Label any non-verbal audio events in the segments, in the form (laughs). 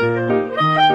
Thank you.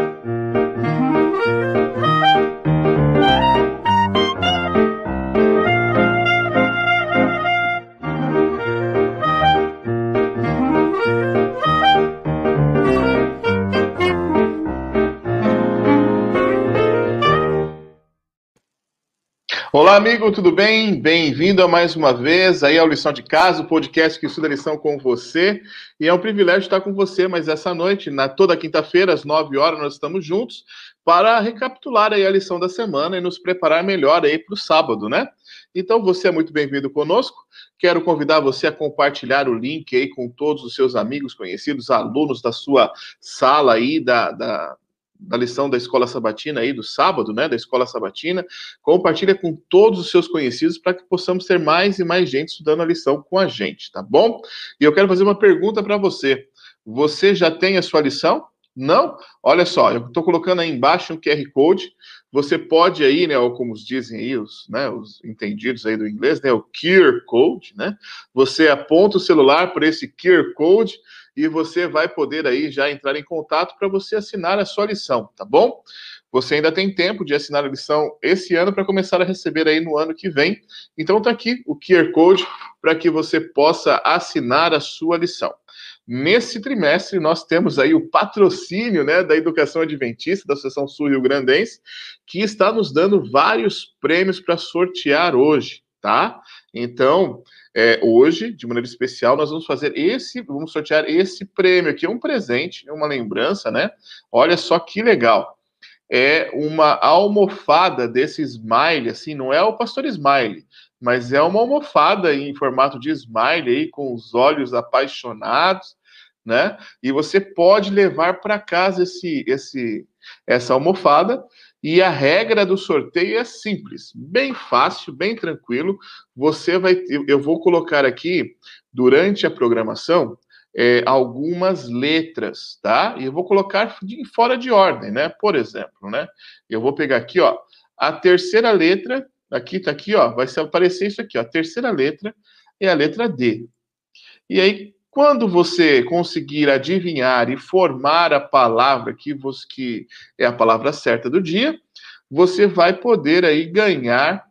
Amigo, tudo bem? Bem-vindo a mais uma vez aí ao Lição de Casa, o podcast que estuda a lição com você. E é um privilégio estar com você, mas essa noite, na toda quinta-feira, às 9 horas, nós estamos juntos para recapitular aí a lição da semana e nos preparar melhor aí para o sábado, né? Então, você é muito bem-vindo conosco. Quero convidar você a compartilhar o link aí com todos os seus amigos, conhecidos, alunos da sua sala aí, da, da da lição da escola sabatina aí do sábado, né, da escola sabatina, compartilha com todos os seus conhecidos para que possamos ter mais e mais gente estudando a lição com a gente, tá bom? E eu quero fazer uma pergunta para você. Você já tem a sua lição? Não? Olha só, eu estou colocando aí embaixo um QR Code. Você pode aí, né, ou como dizem aí os, né, os entendidos aí do inglês, né, o QR Code, né? Você aponta o celular por esse QR Code e você vai poder aí já entrar em contato para você assinar a sua lição, tá bom? Você ainda tem tempo de assinar a lição esse ano para começar a receber aí no ano que vem. Então tá aqui o QR Code para que você possa assinar a sua lição. Nesse trimestre, nós temos aí o patrocínio né, da Educação Adventista, da Associação Sul Rio Grandense, que está nos dando vários prêmios para sortear hoje, tá? Então, é, hoje, de maneira especial, nós vamos fazer esse, vamos sortear esse prêmio aqui, um presente, uma lembrança, né? Olha só que legal. É uma almofada desse smile, assim, não é o pastor smile, mas é uma almofada em formato de smile aí, com os olhos apaixonados, né? E você pode levar para casa esse, esse, essa almofada e a regra do sorteio é simples, bem fácil, bem tranquilo. Você vai, eu vou colocar aqui durante a programação é, algumas letras, tá? E eu vou colocar de, fora de ordem, né? Por exemplo, né? Eu vou pegar aqui, ó, a terceira letra, aqui tá aqui, ó, vai aparecer isso aqui, ó. A terceira letra é a letra D. E aí, quando você conseguir adivinhar e formar a palavra que, você, que é a palavra certa do dia, você vai poder aí ganhar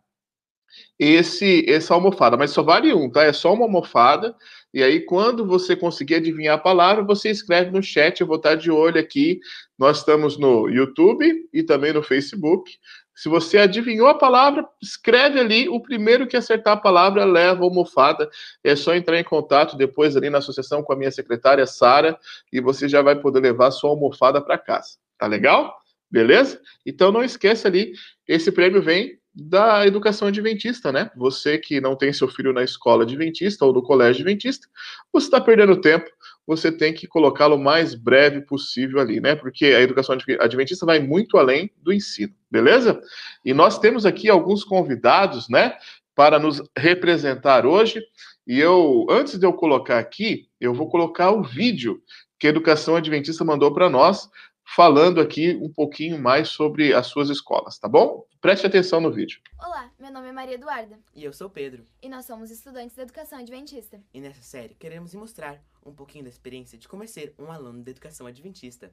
esse essa almofada, mas só vale um, tá? É só uma almofada. E aí, quando você conseguir adivinhar a palavra, você escreve no chat. Eu vou estar de olho aqui. Nós estamos no YouTube e também no Facebook. Se você adivinhou a palavra, escreve ali. O primeiro que acertar a palavra leva a almofada. É só entrar em contato depois ali na associação com a minha secretária Sara e você já vai poder levar sua almofada para casa. Tá legal? Beleza? Então não esqueça ali, esse prêmio vem da educação adventista, né? Você que não tem seu filho na escola adventista ou no colégio adventista, você está perdendo tempo você tem que colocá-lo o mais breve possível ali, né? Porque a educação adventista vai muito além do ensino, beleza? E nós temos aqui alguns convidados, né, para nos representar hoje. E eu, antes de eu colocar aqui, eu vou colocar o vídeo que a educação adventista mandou para nós, falando aqui um pouquinho mais sobre as suas escolas, tá bom? Preste atenção no vídeo. Olá, meu nome é Maria Eduarda. E eu sou Pedro. E nós somos estudantes da Educação Adventista. E nessa série queremos mostrar um pouquinho da experiência de como é ser um aluno da Educação Adventista.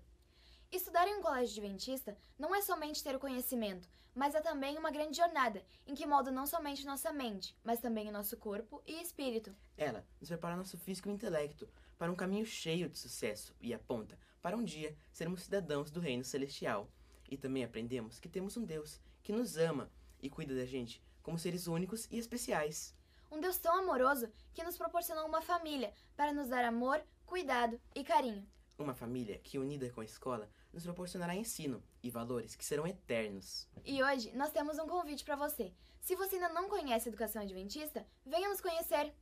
Estudar em um colégio adventista não é somente ter o conhecimento, mas é também uma grande jornada em que molda não somente nossa mente, mas também o nosso corpo e espírito. Ela nos prepara nosso físico e intelecto para um caminho cheio de sucesso e aponta para um dia sermos cidadãos do reino celestial. E também aprendemos que temos um Deus que nos ama e cuida da gente como seres únicos e especiais. Um Deus tão amoroso que nos proporcionou uma família para nos dar amor, cuidado e carinho. Uma família que, unida com a escola, nos proporcionará ensino e valores que serão eternos. E hoje nós temos um convite para você. Se você ainda não conhece a educação adventista, venha nos conhecer.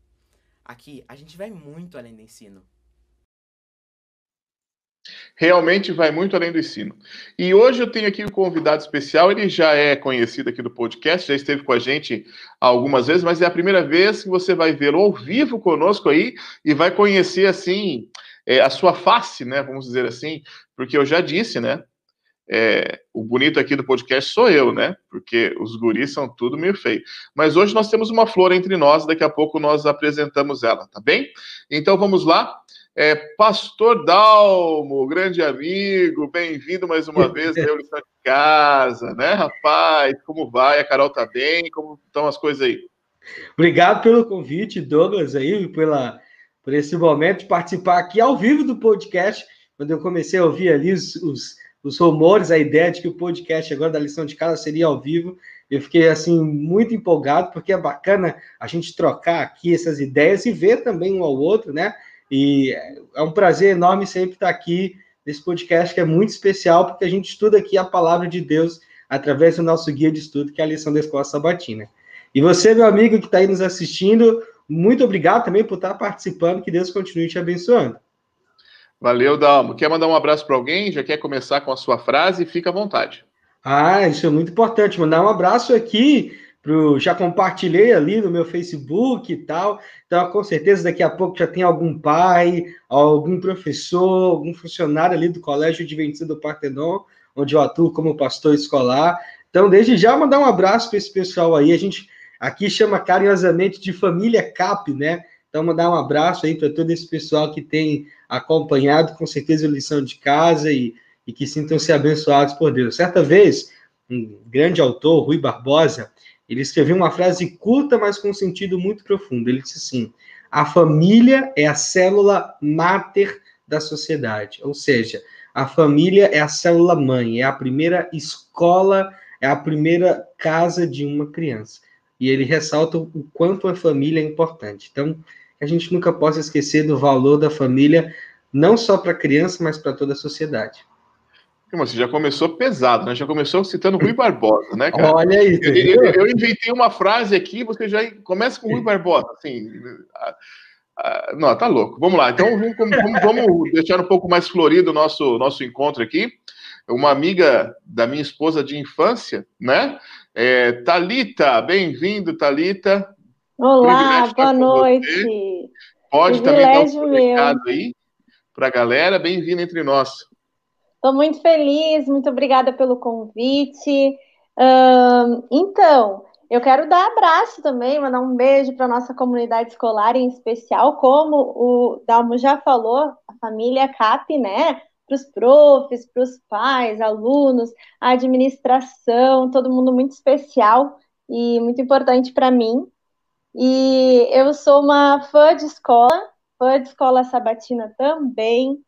Aqui a gente vai muito além do ensino realmente vai muito além do ensino. E hoje eu tenho aqui um convidado especial, ele já é conhecido aqui do podcast, já esteve com a gente algumas vezes, mas é a primeira vez que você vai vê-lo ao vivo conosco aí e vai conhecer, assim, é, a sua face, né, vamos dizer assim, porque eu já disse, né, é, o bonito aqui do podcast sou eu, né? Porque os guris são tudo meio feio. Mas hoje nós temos uma flor entre nós, daqui a pouco nós apresentamos ela, tá bem? Então vamos lá. É, Pastor Dalmo, grande amigo, bem-vindo mais uma (laughs) vez à Lição de Casa, né, rapaz? Como vai? A Carol tá bem? Como estão as coisas aí? Obrigado pelo convite, Douglas, aí, pela, por esse momento de participar aqui ao vivo do podcast. Quando eu comecei a ouvir ali os, os, os rumores, a ideia de que o podcast agora da lição de casa seria ao vivo, eu fiquei assim muito empolgado, porque é bacana a gente trocar aqui essas ideias e ver também um ao outro, né? E é um prazer enorme sempre estar aqui nesse podcast que é muito especial, porque a gente estuda aqui a palavra de Deus através do nosso guia de estudo, que é a lição da Escola Sabatina. E você, meu amigo que está aí nos assistindo, muito obrigado também por estar participando, que Deus continue te abençoando. Valeu, Dalmo. Quer mandar um abraço para alguém? Já quer começar com a sua frase? Fica à vontade. Ah, isso é muito importante. Mandar um abraço aqui pro, já compartilhei ali no meu Facebook e tal. Então, com certeza, daqui a pouco já tem algum pai, algum professor, algum funcionário ali do Colégio Adventista do Partenon, onde eu atuo como pastor escolar. Então, desde já, mandar um abraço para esse pessoal aí. A gente aqui chama carinhosamente de família CAP, né? Então, mandar um abraço aí para todo esse pessoal que tem acompanhado, com certeza, a lição de casa e, e que sintam-se abençoados por Deus. Certa vez, um grande autor, Rui Barbosa, ele escreveu uma frase curta, mas com um sentido muito profundo. Ele disse assim: a família é a célula máter da sociedade, ou seja, a família é a célula mãe, é a primeira escola, é a primeira casa de uma criança. E ele ressalta o quanto a família é importante. Então, a gente nunca possa esquecer do valor da família, não só para a criança, mas para toda a sociedade. Você já começou pesado, né? Já começou citando Rui Barbosa, né, cara? Olha aí. Eu, eu, eu, inventei uma frase aqui, você já começa com Rui Barbosa, assim. não, tá louco. Vamos lá. Então, vamos, vamos, vamos, deixar um pouco mais florido o nosso, nosso encontro aqui. Uma amiga da minha esposa de infância, né? É, Talita, bem-vindo, Talita. Olá, boa noite. Pode Privilégio também dar um recado aí para a galera. Bem-vindo entre nós. Estou muito feliz, muito obrigada pelo convite. Uh, então, eu quero dar abraço também, mandar um beijo para a nossa comunidade escolar em especial, como o Dalmo já falou, a família CAP, né? Para os profs, para os pais, alunos, a administração, todo mundo muito especial e muito importante para mim. E eu sou uma fã de escola, fã de escola sabatina também,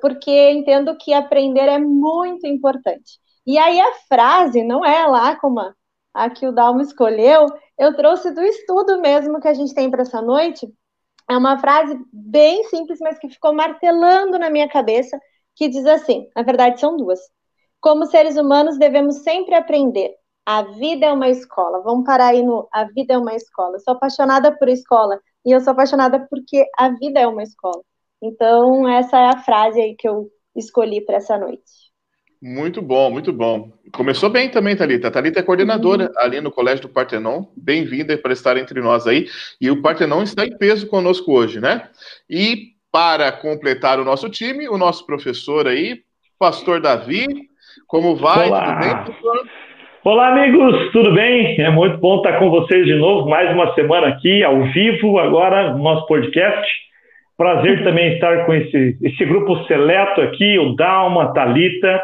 porque entendo que aprender é muito importante. E aí a frase não é lá como a, a que o Dalmo escolheu, eu trouxe do estudo mesmo que a gente tem para essa noite. É uma frase bem simples, mas que ficou martelando na minha cabeça, que diz assim: na verdade, são duas. Como seres humanos, devemos sempre aprender. A vida é uma escola. Vamos parar aí no A vida é uma escola. Eu sou apaixonada por escola e eu sou apaixonada porque a vida é uma escola. Então, essa é a frase aí que eu escolhi para essa noite. Muito bom, muito bom. Começou bem também, Thalita. A Thalita é coordenadora uhum. ali no Colégio do Partenon. Bem-vinda para estar entre nós aí. E o Partenon está em peso conosco hoje, né? E para completar o nosso time, o nosso professor aí, Pastor Davi. Como vai? Olá. Tudo bem, professor? Olá, amigos, tudo bem? É muito bom estar com vocês de novo, mais uma semana aqui, ao vivo, agora, no nosso podcast. Prazer (laughs) também estar com esse, esse grupo seleto aqui, o Dalma, Talita,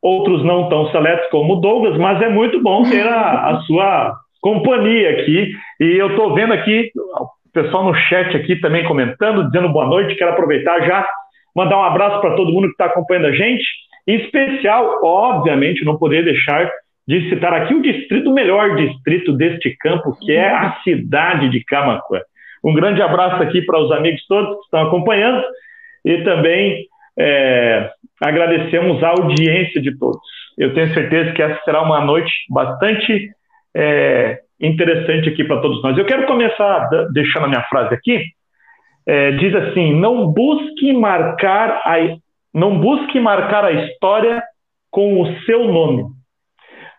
outros não tão seletos como o Douglas, mas é muito bom ter a, a (laughs) sua companhia aqui. E eu estou vendo aqui o pessoal no chat aqui também comentando, dizendo boa noite. Quero aproveitar já mandar um abraço para todo mundo que está acompanhando a gente. Em especial, obviamente, não poderia deixar de citar aqui o distrito, o melhor distrito deste campo, que é a cidade de Camacuã. Um grande abraço aqui para os amigos todos que estão acompanhando e também é, agradecemos a audiência de todos. Eu tenho certeza que essa será uma noite bastante é, interessante aqui para todos nós. Eu quero começar deixando a minha frase aqui. É, diz assim: não busque marcar a não busque marcar a história com o seu nome,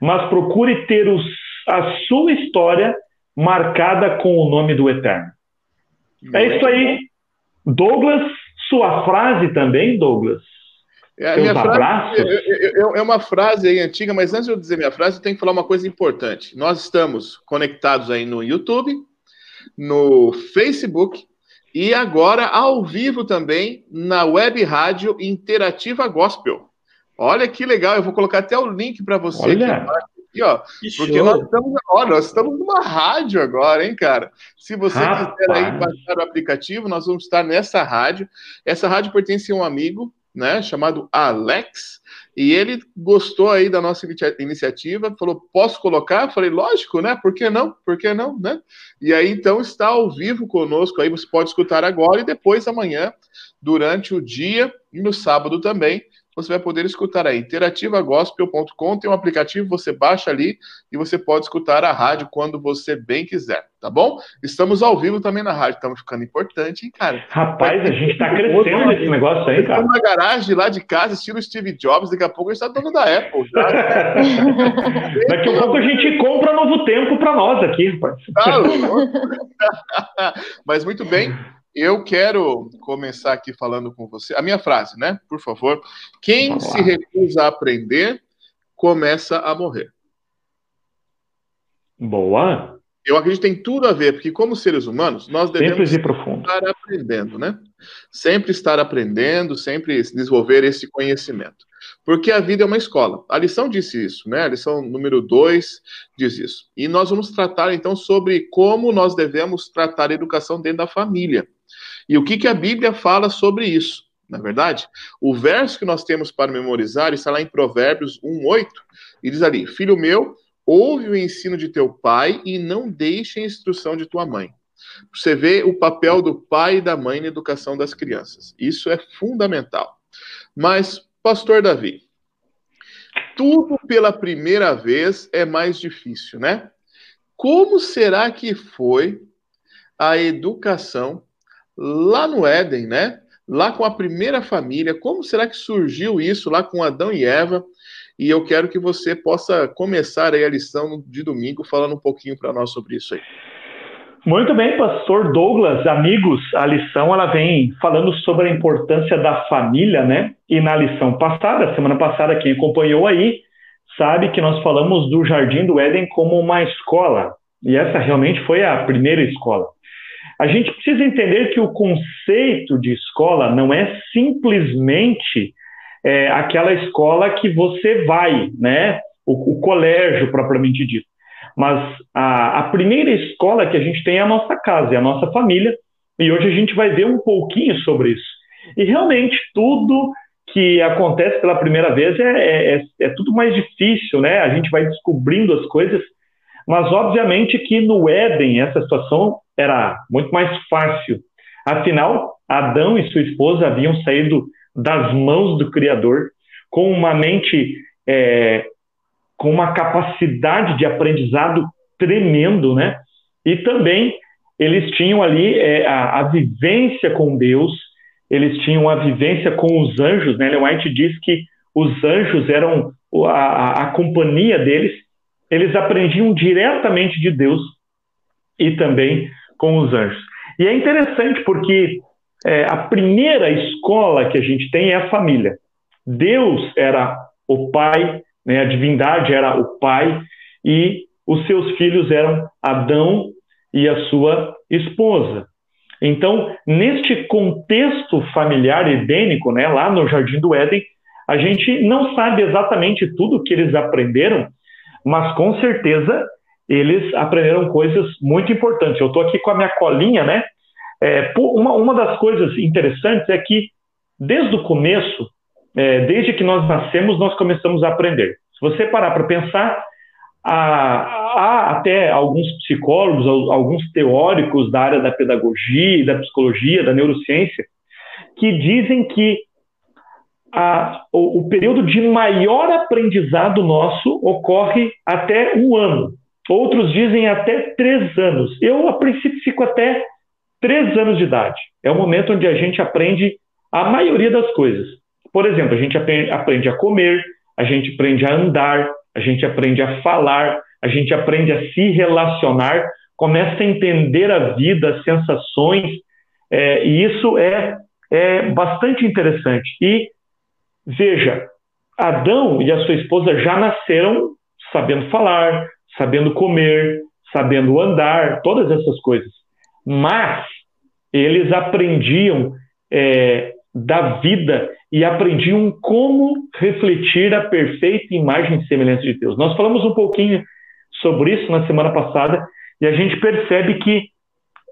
mas procure ter os, a sua história marcada com o nome do Eterno. É isso aí. Douglas, sua frase também, Douglas? É, minha frase, é, é, uma frase aí antiga, mas antes de eu dizer minha frase, eu tenho que falar uma coisa importante. Nós estamos conectados aí no YouTube, no Facebook E agora, ao vivo também, na web rádio Interativa Gospel. Olha que legal, eu vou colocar até o link para você Olha. Aqui, ó. Porque nós estamos, ó, nós estamos numa rádio agora, hein, cara? Se você Rapaz. quiser aí baixar o aplicativo, nós vamos estar nessa rádio. Essa rádio pertence a um amigo, né, chamado Alex, e ele gostou aí da nossa inicia- iniciativa, falou: posso colocar? Eu falei, lógico, né? Por que não? Por que não, né? E aí, então, está ao vivo conosco aí, você pode escutar agora e depois amanhã, durante o dia e no sábado também, você vai poder escutar aí. Interativagospel.com tem um aplicativo, você baixa ali e você pode escutar a rádio quando você bem quiser, tá bom? Estamos ao vivo também na rádio, estamos ficando importante, hein, cara? Rapaz, a gente tá crescendo nesse negócio aí, cara. Na garagem lá de casa, estilo Steve Jobs, daqui a pouco a gente está dono da Apple. Já. (laughs) Daqui a pouco a gente compra novo tempo para nós aqui, rapaz. Tá? (laughs) Mas muito bem, eu quero começar aqui falando com você. A minha frase, né? Por favor. Quem se recusa a aprender, começa a morrer. Boa. Eu acredito que tem tudo a ver, porque como seres humanos, nós devemos estar aprendendo, né? Sempre estar aprendendo, sempre desenvolver esse conhecimento. Porque a vida é uma escola. A lição disse isso, né? A lição número 2 diz isso. E nós vamos tratar então sobre como nós devemos tratar a educação dentro da família. E o que, que a Bíblia fala sobre isso? Na verdade, o verso que nós temos para memorizar está lá em Provérbios 1:8 e diz ali: Filho meu, ouve o ensino de teu pai e não deixe a instrução de tua mãe. Você vê o papel do pai e da mãe na educação das crianças. Isso é fundamental. Mas, pastor Davi, tudo pela primeira vez é mais difícil, né? Como será que foi a educação lá no Éden, né? Lá com a primeira família, como será que surgiu isso lá com Adão e Eva? E eu quero que você possa começar aí a lição de domingo falando um pouquinho para nós sobre isso aí. Muito bem, pastor Douglas, amigos, a lição ela vem falando sobre a importância da família, né? E na lição passada, semana passada, quem acompanhou aí, sabe que nós falamos do Jardim do Éden como uma escola. E essa realmente foi a primeira escola. A gente precisa entender que o conceito de escola não é simplesmente é, aquela escola que você vai, né? O, o colégio propriamente dito. Mas a, a, primeira escola que a gente tem é a nossa casa, é a nossa família, e hoje a gente vai ver um pouquinho sobre isso. E realmente tudo que acontece pela primeira vez é, é, é tudo mais difícil, né? A gente vai descobrindo as coisas, mas obviamente que no Éden essa situação era muito mais fácil. Afinal, Adão e sua esposa haviam saído das mãos do Criador com uma mente é, com uma capacidade de aprendizado tremendo, né? E também eles tinham ali é, a, a, vivência com Deus, eles tinham a vivência com os anjos, né? Ellen White diz que os anjos eram a, a companhia deles, eles aprendiam diretamente de Deus e também com os anjos. E é interessante porque é, a primeira escola que a gente tem é a família. Deus era o pai, né, a divindade era o pai, e os seus filhos eram Adão e a sua esposa. Então, neste contexto familiar edênico, né, lá no Jardim do Éden, a gente não sabe exatamente tudo que eles aprenderam, mas com certeza eles aprenderam coisas muito importantes. Eu estou aqui com a minha colinha, né? É, uma, uma das coisas interessantes é que, desde o começo, é, desde que nós nascemos, nós começamos a aprender. Se você parar para pensar, há, até alguns psicólogos, alguns teóricos da área da pedagogia, da psicologia, da neurociência, que dizem que a, o, o período de maior aprendizado nosso ocorre até um ano. Outros dizem até três anos. Eu, a princípio, fico até três anos de idade. É o momento onde a gente aprende a maioria das coisas. Por exemplo, a gente aprende a comer, a gente aprende a andar, a gente aprende a falar, a gente aprende a se relacionar, começa a entender a vida, as sensações, é, e isso é, é bastante interessante. E veja, Adão e a sua esposa já nasceram sabendo falar, sabendo comer, sabendo andar, todas essas coisas. Mas eles aprendiam é, da vida e aprendiam como refletir a perfeita imagem e semelhança de Deus. Nós falamos um pouquinho sobre isso na semana passada e a gente percebe que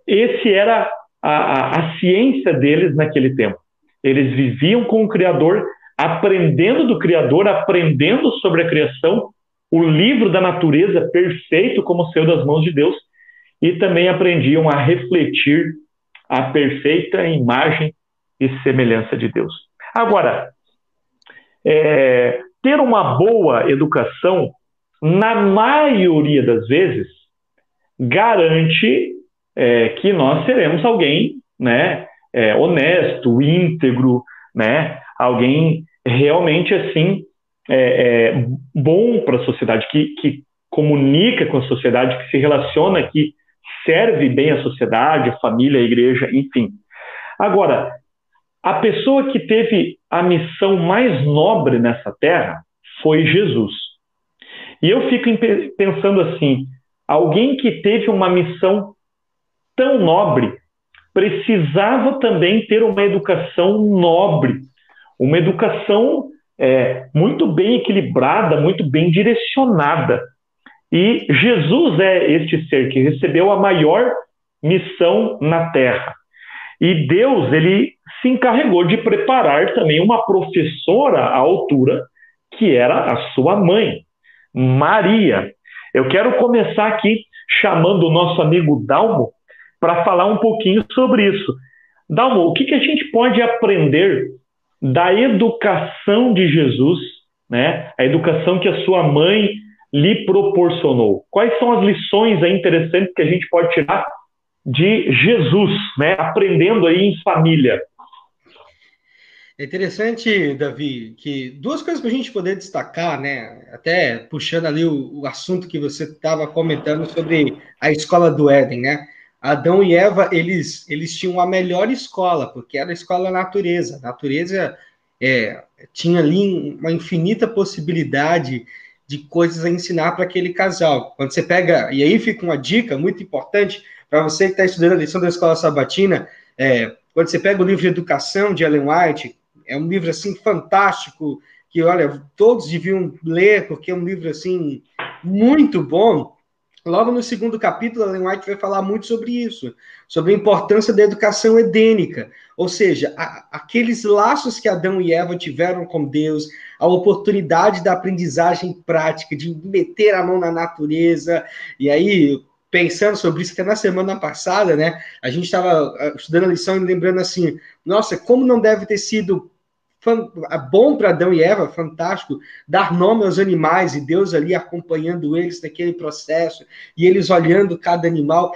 esse era a, a, a ciência deles naquele tempo. Eles viviam com o Criador, aprendendo do Criador, aprendendo sobre a criação, o livro da natureza perfeito como saiu das mãos de Deus, e também aprendiam a refletir a perfeita imagem e semelhança de Deus. Agora, é, ter uma boa educação, na maioria das vezes, garante é, que nós seremos alguém né, é, honesto, íntegro, né, alguém realmente assim é, é, bom para a sociedade, que, que comunica com a sociedade, que se relaciona, que serve bem a sociedade, a família, a igreja, enfim. Agora, a pessoa que teve a missão mais nobre nessa terra foi Jesus. E eu fico pensando assim: alguém que teve uma missão tão nobre precisava também ter uma educação nobre, uma educação é, muito bem equilibrada, muito bem direcionada. E Jesus é este ser que recebeu a maior missão na terra. E Deus, ele se encarregou de preparar também uma professora à altura, que era a sua mãe, Maria. Eu quero começar aqui chamando o nosso amigo Dalmo para falar um pouquinho sobre isso. Dalmo, o que, que a gente pode aprender da educação de Jesus, né? A educação que a sua mãe lhe proporcionou. Quais são as lições interessantes que a gente pode tirar de Jesus, né? Aprendendo aí em família. É interessante, Davi, que duas coisas para a gente poder destacar, né? Até puxando ali o, o assunto que você estava comentando sobre a escola do Éden, né? Adão e Eva, eles, eles tinham a melhor escola, porque era a escola natureza. A natureza é, tinha ali uma infinita possibilidade de coisas a ensinar para aquele casal. Quando você pega, e aí fica uma dica muito importante para você que está estudando a lição da escola sabatina, é, quando você pega o livro de Educação de Ellen White, é um livro assim fantástico que olha todos deviam ler porque é um livro assim muito bom. Logo no segundo capítulo, Ellen White vai falar muito sobre isso, sobre a importância da educação edênica, ou seja, a, aqueles laços que Adão e Eva tiveram com Deus, a oportunidade da aprendizagem prática, de meter a mão na natureza, e aí pensando sobre isso até na semana passada, né? A gente estava ah, estudando a lição e lembrando assim, nossa, como não deve ter sido ah, bom para Adão e Eva, fantástico, dar nome aos animais e Deus ali acompanhando eles naquele processo e eles olhando cada animal.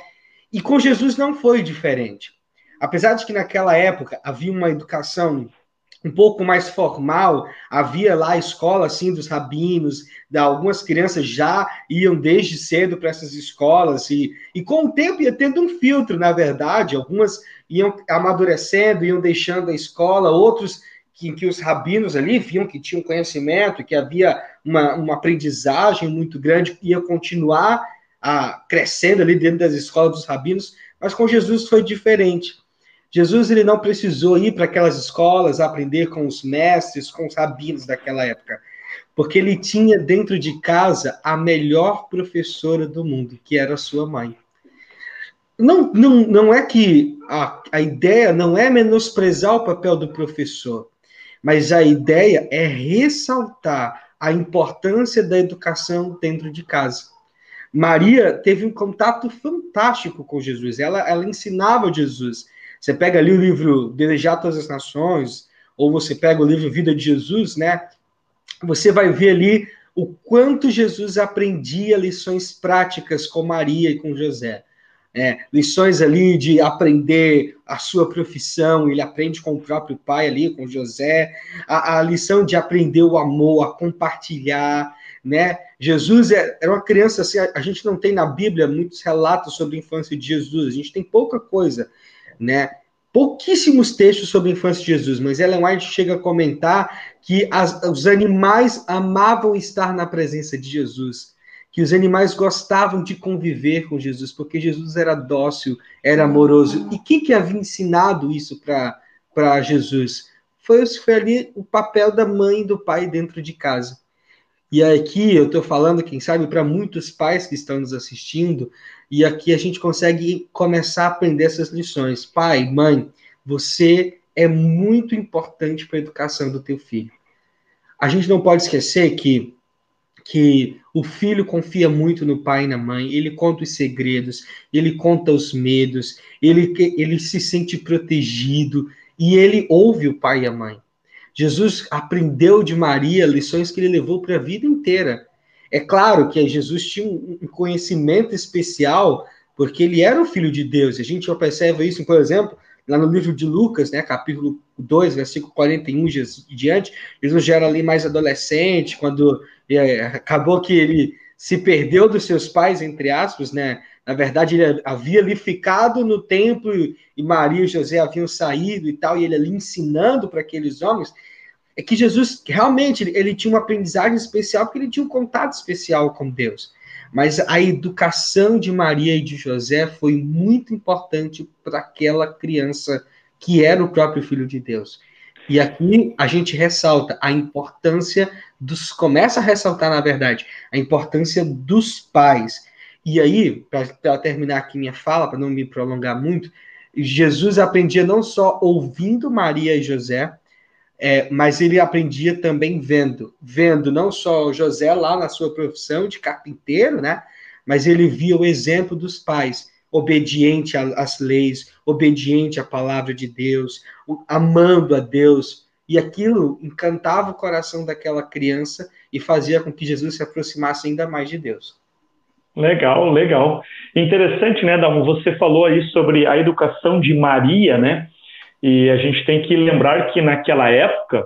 E com Jesus não foi diferente. Apesar de que naquela época havia uma educação um pouco mais formal, havia lá a escola assim dos rabinos, da, algumas crianças já iam desde cedo para essas escolas e, e com o tempo ia tendo um filtro, na verdade, algumas iam amadurecendo, iam deixando a escola, outros que, que os rabinos ali viam que tinham conhecimento, que havia uma, uma aprendizagem muito grande, ia continuar a, crescendo ali dentro das escolas dos rabinos, mas com Jesus foi diferente. Jesus ele não precisou ir para aquelas escolas aprender com os mestres, com os rabinos daquela época, porque ele tinha dentro de casa a melhor professora do mundo, que era sua mãe. Não, não, não é que a, a ideia não é menosprezar o papel do professor, mas a ideia é ressaltar a importância da educação dentro de casa. Maria teve um contato fantástico com Jesus, ela, ela ensinava Jesus você pega ali o livro Delejar Todas as Nações, ou você pega o livro Vida de Jesus, né? Você vai ver ali o quanto Jesus aprendia lições práticas com Maria e com José. É, lições ali de aprender a sua profissão, ele aprende com o próprio pai ali, com José, a, a lição de aprender o amor, a compartilhar, né? Jesus é, era uma criança assim, a, a gente não tem na Bíblia muitos relatos sobre a infância de Jesus, a gente tem pouca coisa, né? Pouquíssimos textos sobre a infância de Jesus, mas Ellen White chega a comentar que as, os animais amavam estar na presença de Jesus, que os animais gostavam de conviver com Jesus, porque Jesus era dócil, era amoroso. E quem que havia ensinado isso para Jesus? Foi, foi ali o papel da mãe e do pai dentro de casa. E aqui eu estou falando, quem sabe, para muitos pais que estão nos assistindo, e aqui a gente consegue começar a aprender essas lições. Pai, mãe, você é muito importante para a educação do teu filho. A gente não pode esquecer que que o filho confia muito no pai e na mãe, ele conta os segredos, ele conta os medos, ele, ele se sente protegido e ele ouve o pai e a mãe. Jesus aprendeu de Maria lições que ele levou para a vida inteira. É claro que Jesus tinha um conhecimento especial, porque ele era o filho de Deus. A gente percebe isso, por exemplo, lá no livro de Lucas, né, capítulo 2, versículo 41 e diante, Jesus já era ali mais adolescente, quando é, acabou que ele se perdeu dos seus pais, entre aspas, né? Na verdade, ele havia ali ficado no templo e Maria e José haviam saído e tal, e ele ali ensinando para aqueles homens. É que Jesus realmente ele, tinha uma aprendizagem especial, porque ele tinha um contato especial com Deus. Mas a educação de Maria e de José foi muito importante para aquela criança que era o próprio filho de Deus. E aqui a gente ressalta a importância dos. Começa a ressaltar, na verdade, a importância dos pais. E aí, para terminar aqui minha fala, para não me prolongar muito, Jesus aprendia não só ouvindo Maria e José, é, mas ele aprendia também vendo. Vendo não só José lá na sua profissão de carpinteiro, né? Mas ele via o exemplo dos pais, obediente às leis, obediente à palavra de Deus, amando a Deus. E aquilo encantava o coração daquela criança e fazia com que Jesus se aproximasse ainda mais de Deus. Legal, legal. Interessante, né, Dalmo? Você falou aí sobre a educação de Maria, né? E a gente tem que lembrar que naquela época,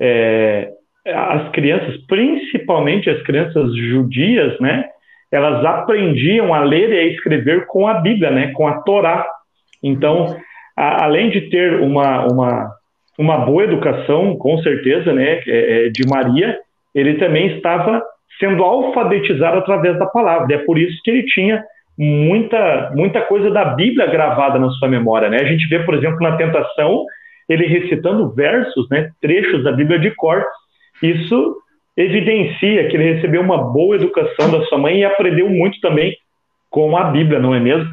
é, as crianças, principalmente as crianças judias, né, elas aprendiam a ler e a escrever com a Bíblia, né, com a Torá. Então, a, além de ter uma, uma, uma boa educação, com certeza, né, é, é de Maria, ele também estava sendo alfabetizado através da palavra. É por isso que ele tinha muita, muita coisa da Bíblia gravada na sua memória. Né? A gente vê, por exemplo, na tentação, ele recitando versos, né, trechos da Bíblia de cor. Isso evidencia que ele recebeu uma boa educação da sua mãe e aprendeu muito também com a Bíblia, não é mesmo?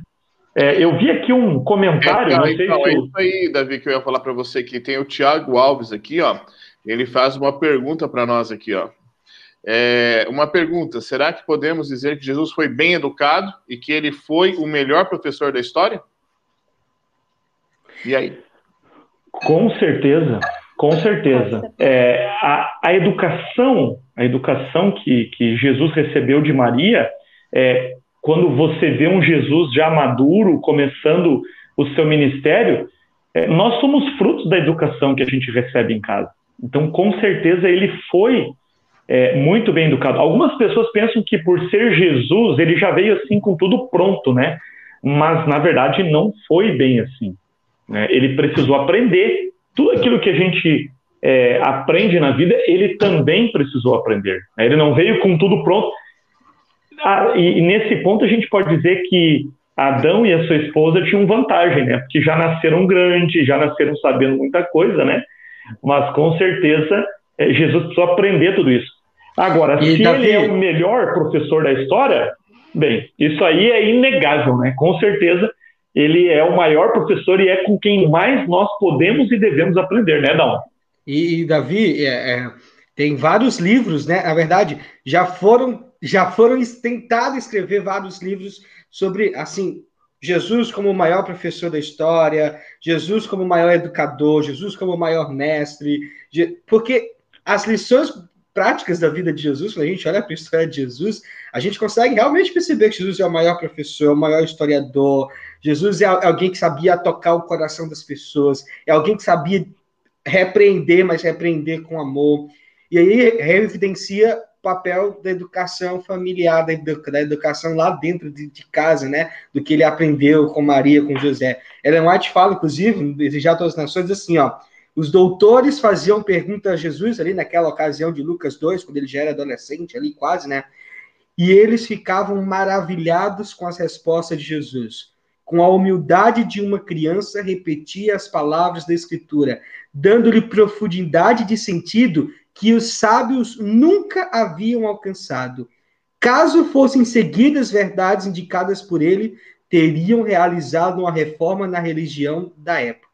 É, eu vi aqui um comentário, é, não sei então, se... É isso aí, Davi, que eu ia falar para você que tem o Tiago Alves aqui, ó. Ele faz uma pergunta para nós aqui, ó. É, uma pergunta: será que podemos dizer que Jesus foi bem educado e que ele foi o melhor professor da história? E aí? Com certeza, com certeza. É, a, a, educação, a educação que, que Jesus recebeu de Maria, é, quando você vê um Jesus já maduro, começando o seu ministério, é, nós somos frutos da educação que a gente recebe em casa. Então, com certeza, ele foi é, muito bem educado. Algumas pessoas pensam que por ser Jesus, ele já veio assim com tudo pronto, né? Mas na verdade não foi bem assim. Né? Ele precisou aprender tudo aquilo que a gente é, aprende na vida, ele também precisou aprender. Né? Ele não veio com tudo pronto. Ah, e, e nesse ponto a gente pode dizer que Adão e a sua esposa tinham vantagem, né? Porque já nasceram grandes, já nasceram sabendo muita coisa, né? Mas com certeza é, Jesus precisou aprender tudo isso. Agora, e se Davi... ele é o melhor professor da história, bem, isso aí é inegável, né? Com certeza ele é o maior professor e é com quem mais nós podemos e devemos aprender, né, Dão? E, Davi, é, é, tem vários livros, né? Na verdade, já foram já foram tentados escrever vários livros sobre assim Jesus como o maior professor da história, Jesus como o maior educador, Jesus como o maior mestre, porque as lições práticas da vida de Jesus, quando a gente olha para a história de Jesus, a gente consegue realmente perceber que Jesus é o maior professor, o maior historiador. Jesus é alguém que sabia tocar o coração das pessoas, é alguém que sabia repreender, mas repreender com amor. E aí evidencia o papel da educação familiar, da, educação lá dentro de, de, casa, né? Do que ele aprendeu com Maria, com José. Ellen White fala, inclusive, Desejar Todas as Nações, assim, ó. Os doutores faziam perguntas a Jesus ali naquela ocasião de Lucas 2, quando ele já era adolescente ali quase, né? e eles ficavam maravilhados com as respostas de Jesus. Com a humildade de uma criança, repetia as palavras da Escritura, dando-lhe profundidade de sentido que os sábios nunca haviam alcançado. Caso fossem seguidas verdades indicadas por ele, teriam realizado uma reforma na religião da época.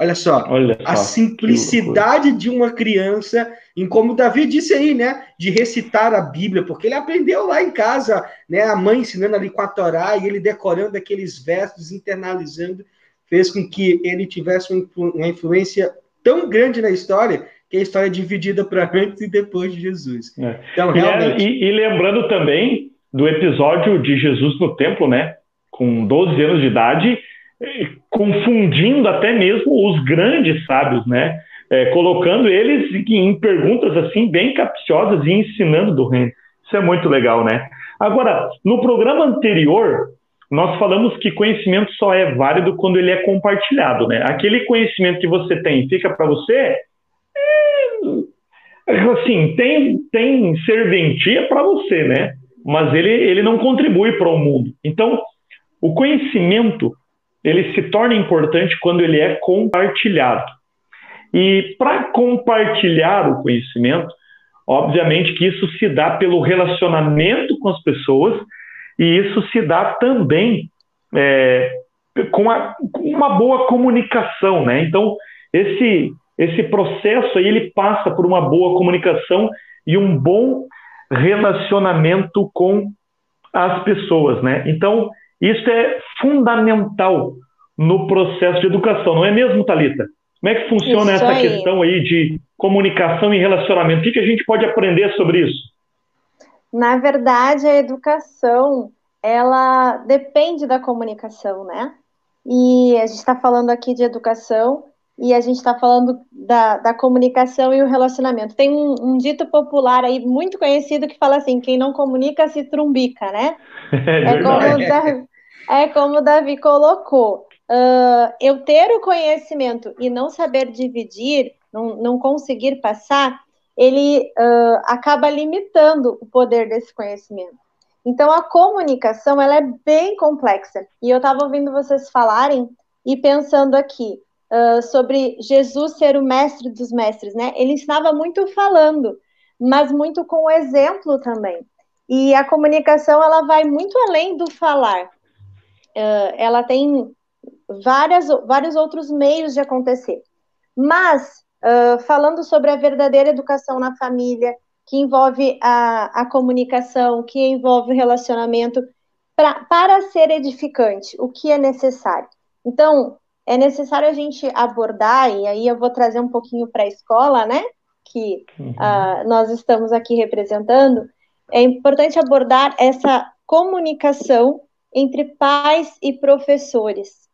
Olha só, Olha a simplicidade de uma criança, em como Davi disse aí, né, de recitar a Bíblia, porque ele aprendeu lá em casa, né, a mãe ensinando ali com a Torá e ele decorando aqueles versos, internalizando, fez com que ele tivesse uma influência tão grande na história que a história é dividida para (laughs) antes e depois de Jesus. É. Então, realmente... E, e, lembrando também do episódio de Jesus no templo, né, com 12 anos de idade, confundindo até mesmo os grandes sábios, né? É, colocando eles em perguntas assim bem capciosas e ensinando do reino. Isso é muito legal, né? Agora, no programa anterior, nós falamos que conhecimento só é válido quando ele é compartilhado, né? Aquele conhecimento que você tem fica para você, é, assim, tem, tem serventia para você, né? Mas ele, ele não contribui para o mundo. Então, o conhecimento ele se torna importante quando ele é compartilhado. E para compartilhar o conhecimento, obviamente que isso se dá pelo relacionamento com as pessoas e isso se dá também é, com, a, com, uma boa comunicação, né? Então esse esse processo aí ele passa por uma boa comunicação e um bom relacionamento com as pessoas, né? Então isso é fundamental no processo de educação, não é mesmo, Talita? Como é que funciona isso essa aí. questão aí de comunicação e relacionamento? O que, a gente pode aprender sobre isso? Na verdade, a educação ela depende da comunicação, né? E a gente está falando aqui de educação e a gente está falando da, da, comunicação e o relacionamento. Tem um, um, dito popular aí muito conhecido que fala assim: quem não comunica se trumbica, né? (laughs) É, é como, Davi, é como o Davi colocou. Uh, eu ter o conhecimento e não saber dividir, não, não conseguir passar, ele uh, acaba limitando o poder desse conhecimento. Então, a comunicação ela é bem complexa. E eu estava ouvindo vocês falarem e pensando aqui uh, sobre Jesus ser o mestre dos mestres, né? Ele ensinava muito falando, mas muito com o exemplo também. E a comunicação ela vai muito além do falar. Uh, ela tem várias, vários outros meios de acontecer. Mas, uh, falando sobre a verdadeira educação na família, que envolve a, a comunicação, que envolve o relacionamento, pra, para ser edificante, o que é necessário? Então, é necessário a gente abordar, e aí eu vou trazer um pouquinho para a escola, né? Que uhum. uh, nós estamos aqui representando. É importante abordar essa comunicação entre pais e professores.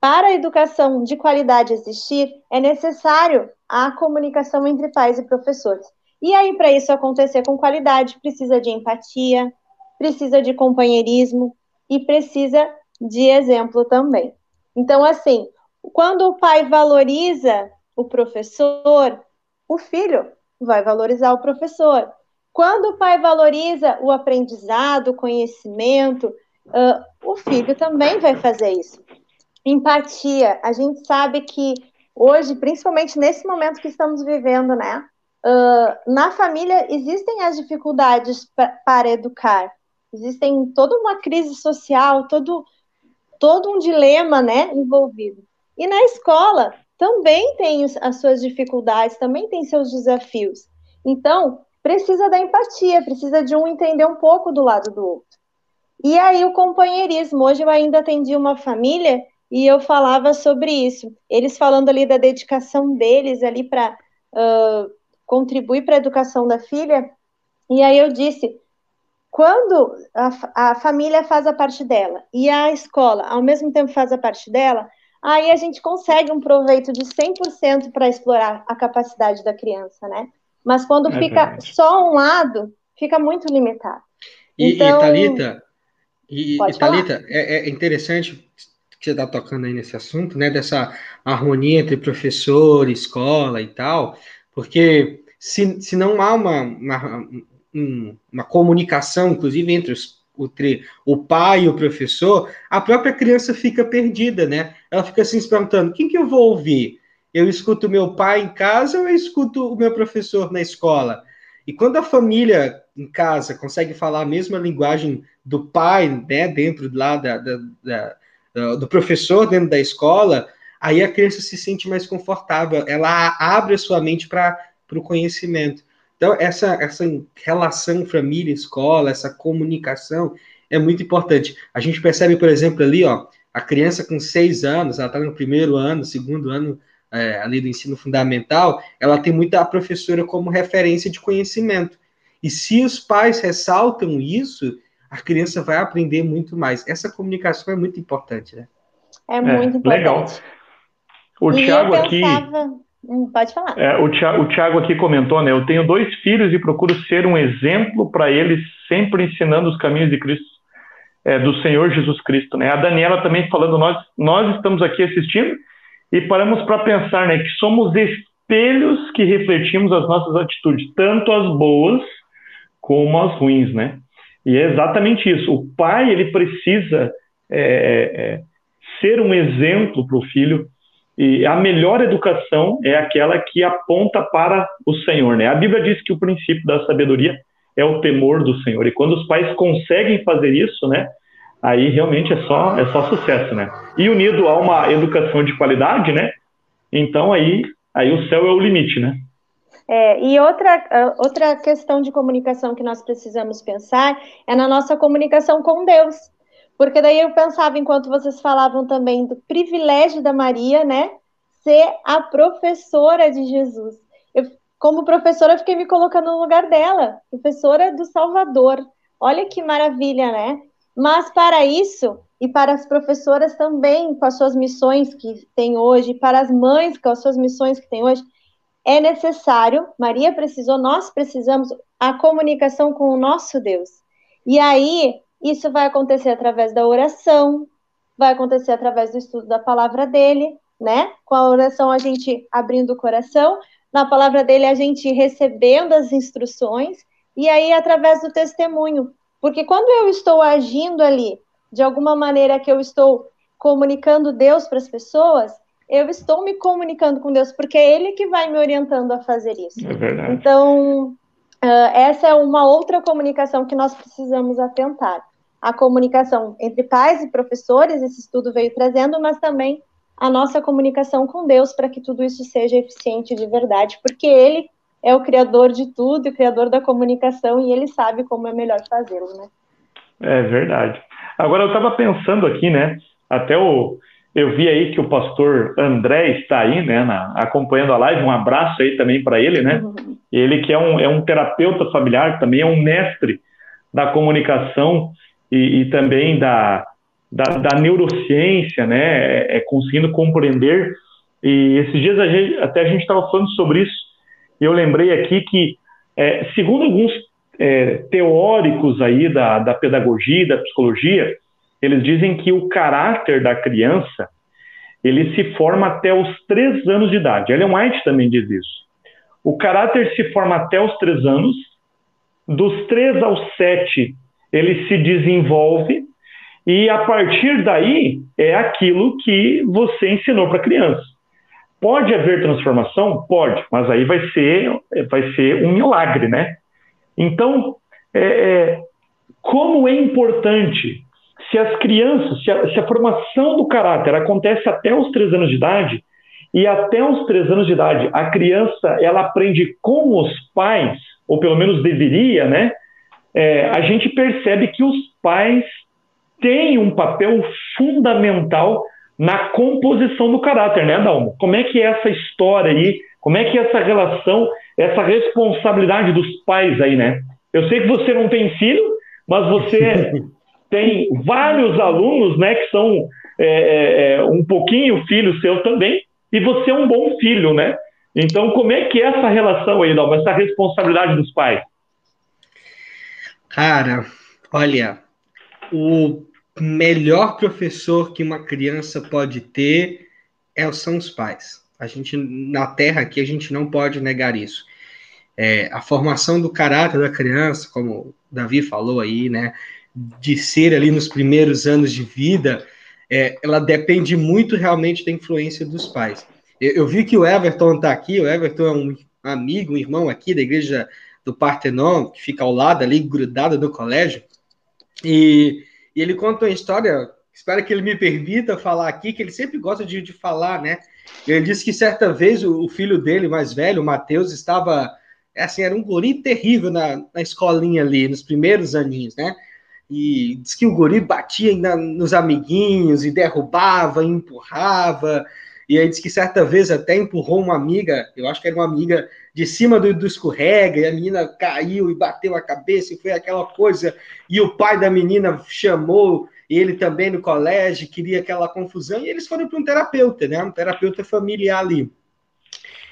Para a educação de qualidade existir, é necessário a comunicação entre pais e professores. E aí, para isso acontecer com qualidade, precisa de empatia, precisa de companheirismo e precisa de exemplo também. Então, assim, quando o pai valoriza o professor, o filho vai valorizar o professor. Quando o pai valoriza o aprendizado, o conhecimento, uh, o filho também vai fazer isso. Empatia. A gente sabe que hoje, principalmente nesse momento que estamos vivendo, né? Uh, na família existem as dificuldades para educar. Existem toda uma crise social, todo, todo um dilema, né, envolvido. E na escola também tem as suas dificuldades, também tem seus desafios. Então, precisa da empatia, precisa de um entender um pouco do lado do outro. E aí o companheirismo. Hoje eu ainda atendi uma família e eu falava sobre isso. Eles falando ali da dedicação deles ali para uh, contribuir para a educação da filha. E aí eu disse, quando a, a família faz a parte dela e a escola ao mesmo tempo faz a parte dela, aí a gente consegue um proveito de 100% para explorar a capacidade da criança, né? Mas quando é fica verdade. só um lado, fica muito limitado. E, então, e Thalita, e, e Thalita é, é interessante que você está tocando aí nesse assunto, né, dessa harmonia entre professor, escola e tal, porque se, se não há uma, uma um, uma comunicação, inclusive entre os, o, o pai e o professor, a própria criança fica perdida, né? Ela fica assim se perguntando: quem que eu vou ouvir? Eu escuto meu pai em casa ou eu escuto o meu professor na escola? E quando a família em casa consegue falar a mesma linguagem do pai, né, dentro lá da, da, da, do professor dentro da escola, aí a criança se sente mais confortável, ela abre a sua mente para o conhecimento. Então, essa, essa relação família-escola, essa comunicação é muito importante. A gente percebe, por exemplo, ali, ó, a criança com seis anos, ela está no primeiro ano, segundo ano é, ali do ensino fundamental, ela tem muita professora como referência de conhecimento. E se os pais ressaltam isso, a criança vai aprender muito mais. Essa comunicação é muito importante, né? É muito é, importante. Legal. O e Thiago aqui. Hum, pode falar. É, o, Thiago, o aqui comentou, né? Eu tenho dois filhos e procuro ser um exemplo para eles, sempre ensinando os caminhos de Cristo, é, do Senhor Jesus Cristo, né? A Daniela também falando, nós, nós estamos aqui assistindo e paramos para pensar, né? Que somos espelhos que refletimos as nossas atitudes, tanto as boas como as ruins, né? E é exatamente isso. O pai ele precisa é, é, é ser um exemplo para o filho e a melhor educação é aquela que aponta para o Senhor, né? A Bíblia diz que o princípio da sabedoria é o temor do Senhor. E quando os pais conseguem fazer isso, né? Aí realmente é só é só sucesso, né? E unido a uma educação de qualidade, né? Então aí aí o céu é o limite, né? É, e outra, outra questão de comunicação que nós precisamos pensar é na nossa comunicação com Deus. Porque daí eu pensava, enquanto vocês falavam também do privilégio da Maria, né? Ser a professora de Jesus. Eu, como professora, eu fiquei me colocando no lugar dela, professora do Salvador. Olha que maravilha, né? Mas para isso, e para as professoras também, com as suas missões que tem hoje, para as mães com as suas missões que tem hoje, é necessário, Maria precisou, nós precisamos, a comunicação com o nosso Deus. E aí, isso vai acontecer através da oração, vai acontecer através do estudo da palavra dele, né? Com a oração a gente abrindo o coração, na palavra dele a gente recebendo as instruções e aí através do testemunho. Porque quando eu estou agindo ali de alguma maneira que eu estou comunicando Deus para as pessoas, eu estou me comunicando com Deus, porque é Ele que vai me orientando a fazer isso. É verdade. Então, Uh, essa é uma outra comunicação que nós precisamos atentar. A comunicação entre pais e professores, esse estudo veio trazendo, mas também a nossa comunicação com Deus para que tudo isso seja eficiente de verdade, porque Ele é o criador de tudo, o criador da comunicação, e Ele sabe como é melhor fazê-lo, né? É verdade. Agora eu estava pensando aqui, né? Até o, eu vi aí que o pastor André está aí, né, na, acompanhando a live. Um abraço aí também para ele, né? Uhum. Ele que é um, é um terapeuta familiar, também é um mestre da comunicação e, e também da, da, da, neurociência, né? É, é, conseguindo compreender. E esses dias a gente, até a gente estava falando sobre isso. E eu lembrei aqui que, é, segundo alguns é, teóricos aí da, da pedagogia, da psicologia, eles dizem que o caráter da criança ele se forma até os três anos de idade. Ellen White também diz isso. O caráter se forma até os três anos, dos três aos sete ele se desenvolve e a partir daí é aquilo que você ensinou para a criança. Pode haver transformação? Pode, mas aí vai ser, vai ser um milagre, né? Então, é, é, como é importante se as crianças, se a, se a, formação do caráter acontece até os três anos de idade, e até os três anos de idade a criança ela aprende com os pais, ou pelo menos deveria, né? É, a gente percebe que os pais têm um papel fundamental na composição do caráter, né, Dalmo? Como é que é essa história aí? Como é que é essa relação, essa responsabilidade dos pais aí, né? Eu sei que você não tem filho, mas você (laughs) tem vários alunos, né, que são é, é, é, um pouquinho filho seu também, e você é um bom filho, né? Então, como é que é essa relação aí, Dalma, essa responsabilidade dos pais? Cara, olha, o melhor professor que uma criança pode ter é, são os pais. A gente, na Terra aqui, a gente não pode negar isso. é, a formação do caráter da criança, como o Davi falou aí, né, de ser ali nos primeiros anos de vida, é, ela depende muito realmente da influência dos pais. Eu, eu vi que o Everton está aqui, o Everton é um amigo, um irmão aqui da igreja do Partenon, que fica ao lado ali, grudado no colégio, e, e ele conta uma história, espero que ele me permita falar aqui, que ele sempre gosta de, de falar, né? Ele disse que certa vez o, o filho dele, mais velho, o Matheus, estava, assim, era um guri terrível na, na escolinha ali, nos primeiros aninhos, né? E diz que o guri batia na, nos amiguinhos e derrubava, empurrava, e aí diz que certa vez até empurrou uma amiga, eu acho que era uma amiga de cima do, do escorrega, e a menina caiu e bateu a cabeça, e foi aquela coisa, e o pai da menina chamou ele também no colégio, queria aquela confusão, e eles foram para um terapeuta, né? Um terapeuta familiar ali.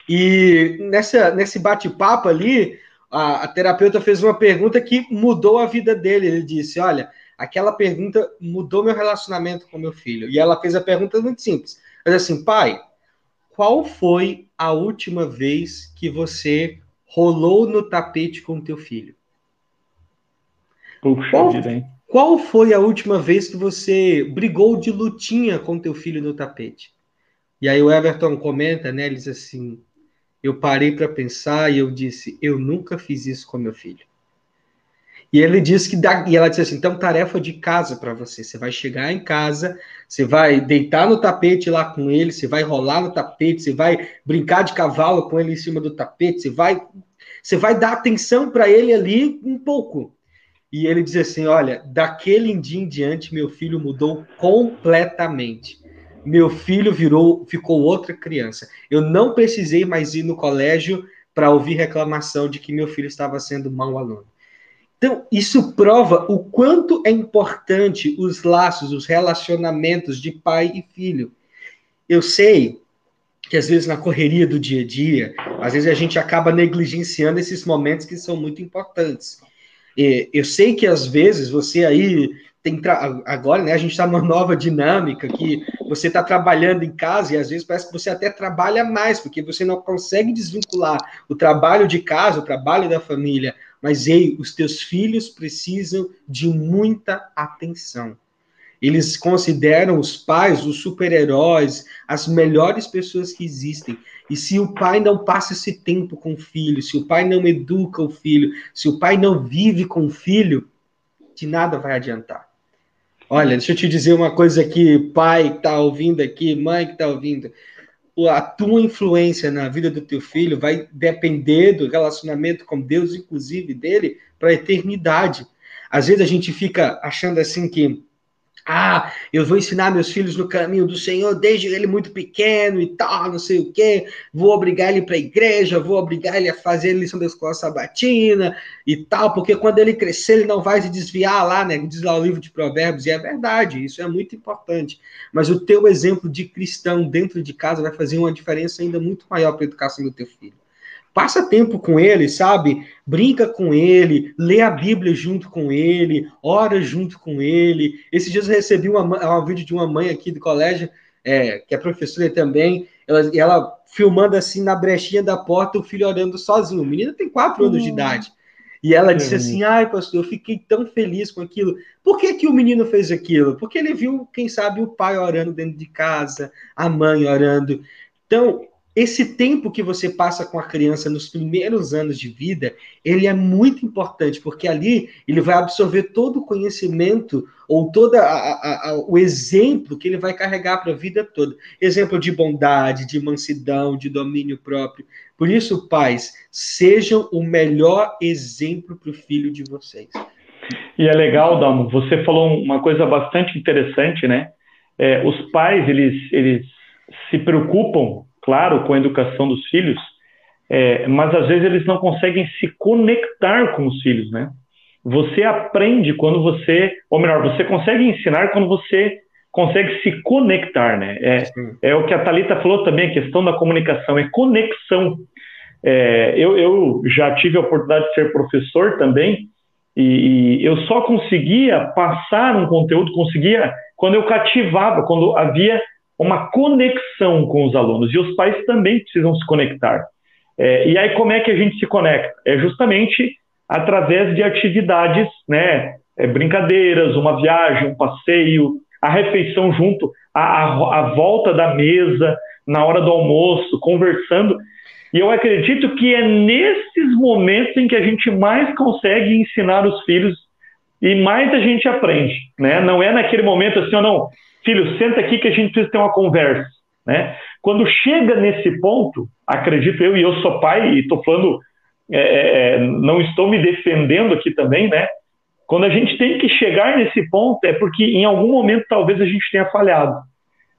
E nessa, nesse bate-papo ali, a, a, terapeuta fez uma pergunta que mudou a vida dele. Ele disse: Olha, aquela pergunta mudou meu relacionamento com meu filho. E ela fez a pergunta muito simples: Mas assim, pai, qual foi a última vez que você rolou no tapete com teu filho? Puxa qual, vida, hein? Qual foi a última vez que você brigou de lutinha com teu filho no tapete? E aí o Everton comenta, né? Ele diz assim: Eu parei para pensar e eu disse, eu nunca fiz isso com meu filho. E ele disse que e ela disse assim: então tarefa de casa para você. Você vai chegar em casa, você vai deitar no tapete lá com ele, você vai rolar no tapete, você vai brincar de cavalo com ele em cima do tapete, você vai, você vai dar atenção para ele ali um pouco. E ele diz assim: Olha, daquele dia em diante, meu filho mudou completamente. Meu filho virou, ficou outra criança. Eu não precisei mais ir no colégio para ouvir reclamação de que meu filho estava sendo mau aluno. Então, isso prova o quanto é importante os laços, os relacionamentos de pai e filho. Eu sei que às vezes na correria do dia a dia, às vezes a gente acaba negligenciando esses momentos que são muito importantes. Eu sei que às vezes você aí tem agora, né? A gente está numa nova dinâmica que você está trabalhando em casa e às vezes parece que você até trabalha mais, porque você não consegue desvincular o trabalho de casa, o trabalho da família. Mas ei, os teus filhos precisam de muita atenção. Eles consideram os pais os super-heróis, as melhores pessoas que existem. E se o pai não passa esse tempo com o filho, se o pai não educa o filho, se o pai não vive com o filho, de nada vai adiantar. Olha, deixa eu te dizer uma coisa aqui, pai que está ouvindo aqui, mãe que está ouvindo. A tua influência na vida do teu filho vai depender do relacionamento com Deus, inclusive dele, para a eternidade. Às vezes a gente fica achando assim que ah, eu vou ensinar meus filhos no caminho do Senhor desde ele muito pequeno e tal, não sei o quê. Vou obrigar ele para a igreja, vou obrigar ele a fazer a lição da escola sabatina e tal, porque quando ele crescer ele não vai se desviar lá, né? Diz lá o livro de Provérbios, e é verdade, isso é muito importante. Mas o teu exemplo de cristão dentro de casa vai fazer uma diferença ainda muito maior para a educação do teu filho. Passa tempo com ele, sabe? Brinca com ele, lê a Bíblia junto com ele, ora junto com ele. Esses dias eu recebi uma, um vídeo de uma mãe aqui do colégio, é, que é professora também, ela, ela filmando assim na brechinha da porta, o filho orando sozinho. O menino tem quatro anos de idade. E ela disse assim: ai, pastor, eu fiquei tão feliz com aquilo. Por que, que o menino fez aquilo? Porque ele viu, quem sabe, o pai orando dentro de casa, a mãe orando. Então, esse tempo que você passa com a criança nos primeiros anos de vida, ele é muito importante, porque ali ele vai absorver todo o conhecimento ou todo o exemplo que ele vai carregar para a vida toda. Exemplo de bondade, de mansidão, de domínio próprio. Por isso, pais, sejam o melhor exemplo para o filho de vocês. E é legal, Dalmo, você falou uma coisa bastante interessante, né? É, os pais, eles, eles se preocupam claro, com a educação dos filhos, é, mas às vezes eles não conseguem se conectar com os filhos, né? Você aprende quando você, ou melhor, você consegue ensinar quando você consegue se conectar, né? É, é o que a Talita falou também, a questão da comunicação, é conexão. É, eu, eu, já tive a oportunidade de ser professor também, e, e, eu só conseguia passar um conteúdo, conseguia quando eu cativava, quando havia uma conexão com os alunos e os pais também precisam se conectar. É, e aí, como é que a gente se conecta? É justamente através de atividades, né? É, brincadeiras, uma viagem, um passeio, a refeição junto, a, a, a volta da mesa, na hora do almoço, conversando. E eu acredito que é nesses momentos em que a gente mais consegue ensinar os filhos e mais a gente aprende, né? Não é naquele momento assim, ou não, filho, senta aqui que a gente precisa ter uma conversa, né? Quando chega nesse ponto, acredito eu, e eu sou pai, e estou falando, é, é, é, não estou me defendendo aqui também, né? Quando a gente tem que chegar nesse ponto, é porque em algum momento talvez a gente tenha falhado.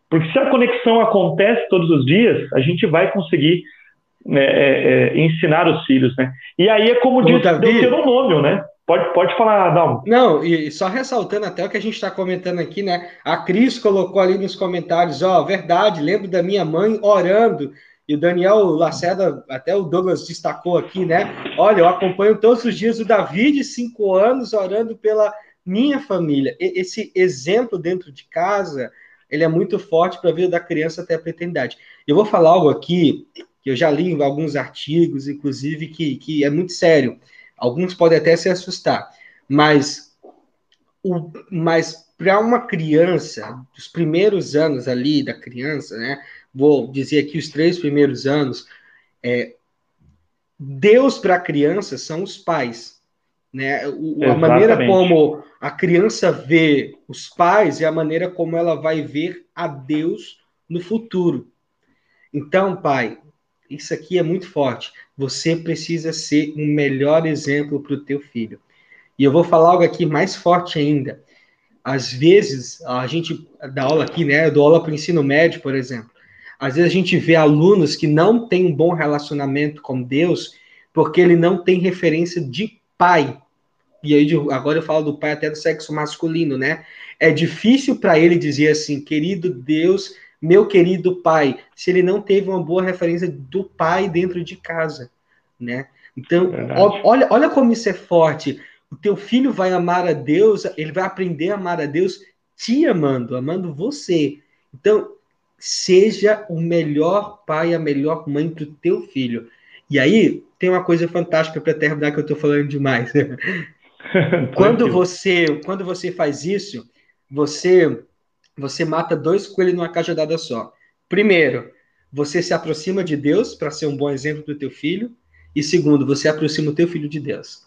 Porque se a conexão acontece todos os dias, a gente vai conseguir né, é, é, ensinar os filhos, né? E aí é como, como diz Davi, Deuteronômio, né? Pode, pode falar, Dalmo. Não, e só ressaltando até o que a gente está comentando aqui, né? A Cris colocou ali nos comentários, ó, verdade, lembro da minha mãe orando, e o Daniel Lacerda, até o Douglas destacou aqui, né? Olha, eu acompanho todos os dias o Davi de cinco anos orando pela minha família. E, esse exemplo dentro de casa, ele é muito forte para a vida da criança até a pretendidade. Eu vou falar algo aqui, que eu já li em alguns artigos, inclusive, que, que é muito sério. Alguns podem até se assustar, mas, o, mas para uma criança, dos primeiros anos ali da criança, né? Vou dizer aqui os três primeiros anos, é, Deus para a criança são os pais, né? O, a maneira como a criança vê os pais e a maneira como ela vai ver a Deus no futuro. Então, pai, isso aqui é muito forte. Você precisa ser um melhor exemplo para o teu filho. E eu vou falar algo aqui mais forte ainda. Às vezes, a gente dá aula aqui, né? Eu dou aula para o ensino médio, por exemplo. Às vezes a gente vê alunos que não têm um bom relacionamento com Deus porque ele não tem referência de pai. E aí, agora eu falo do pai até do sexo masculino, né? É difícil para ele dizer assim, querido Deus, meu querido pai, se ele não teve uma boa referência do pai dentro de casa, né? Então, olha, olha como isso é forte. O teu filho vai amar a Deus, ele vai aprender a amar a Deus te amando, amando você. Então, seja o melhor pai, a melhor mãe para o teu filho. E aí, tem uma coisa fantástica para terminar que eu estou falando demais. (laughs) (laughs) quando você, quando você faz isso, você você mata dois coelhos numa cajadada só. Primeiro, você se aproxima de Deus para ser um bom exemplo para o teu filho. E segundo, você aproxima o teu filho de Deus.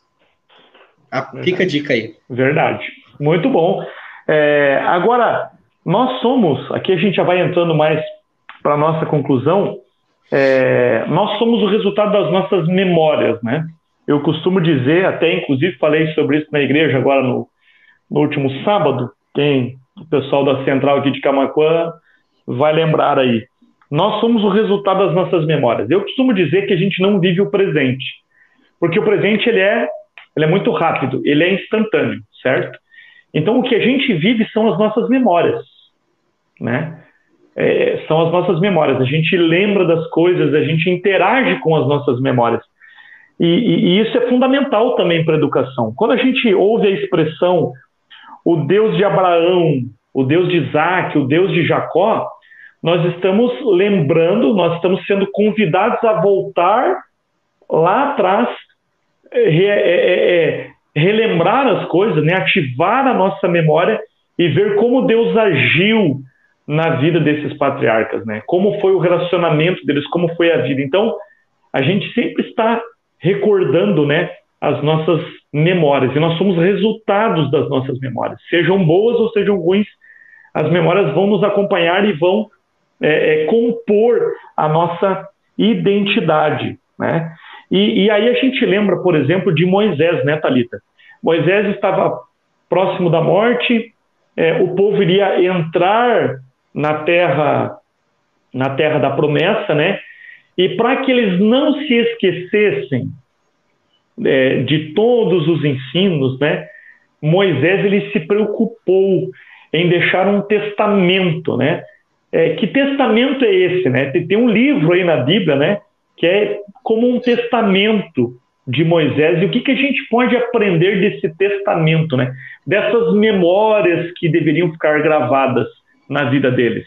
A, fica a dica aí. Verdade. Muito bom. É, agora, nós somos, aqui a gente já vai entrando mais para a nossa conclusão, é, nós somos o resultado das nossas memórias, né? Eu costumo dizer, até inclusive falei sobre isso na igreja agora no, no último sábado, quem o pessoal da central aqui de Camacuã vai lembrar aí. Nós somos o resultado das nossas memórias. Eu costumo dizer que a gente não vive o presente, porque o presente ele é, ele é muito rápido, ele é instantâneo, certo? Então o que a gente vive são as nossas memórias, né? É, são as nossas memórias. A gente lembra das coisas, a gente interage com as nossas memórias. E, e, e isso é fundamental também para a educação. Quando a gente ouve a expressão o Deus de Abraão, o Deus de Isaac, o Deus de Jacó, nós estamos lembrando, nós estamos sendo convidados a voltar lá atrás, é, é, é, relembrar as coisas, né? ativar a nossa memória e ver como Deus agiu na vida desses patriarcas, né? Como foi o relacionamento deles, como foi a vida. Então, a gente sempre está recordando, né, as nossas memórias. E nós somos resultados das nossas memórias. Sejam boas ou sejam ruins, as memórias vão nos acompanhar e vão é, é, compor a nossa identidade. Né? E, e, aí a gente lembra, por exemplo, de Moisés, né, Thalita? Moisés estava próximo da morte, é, o povo iria entrar na terra, na terra da promessa, né? E para que eles não se esquecessem é, de todos os ensinos, né, Moisés ele se preocupou em deixar um testamento, né? É, que testamento é esse, né? Tem, tem, um livro aí na Bíblia, né? Que é como um testamento de Moisés. E o que, que a gente pode aprender desse testamento, né? Dessas memórias que deveriam ficar gravadas na vida deles.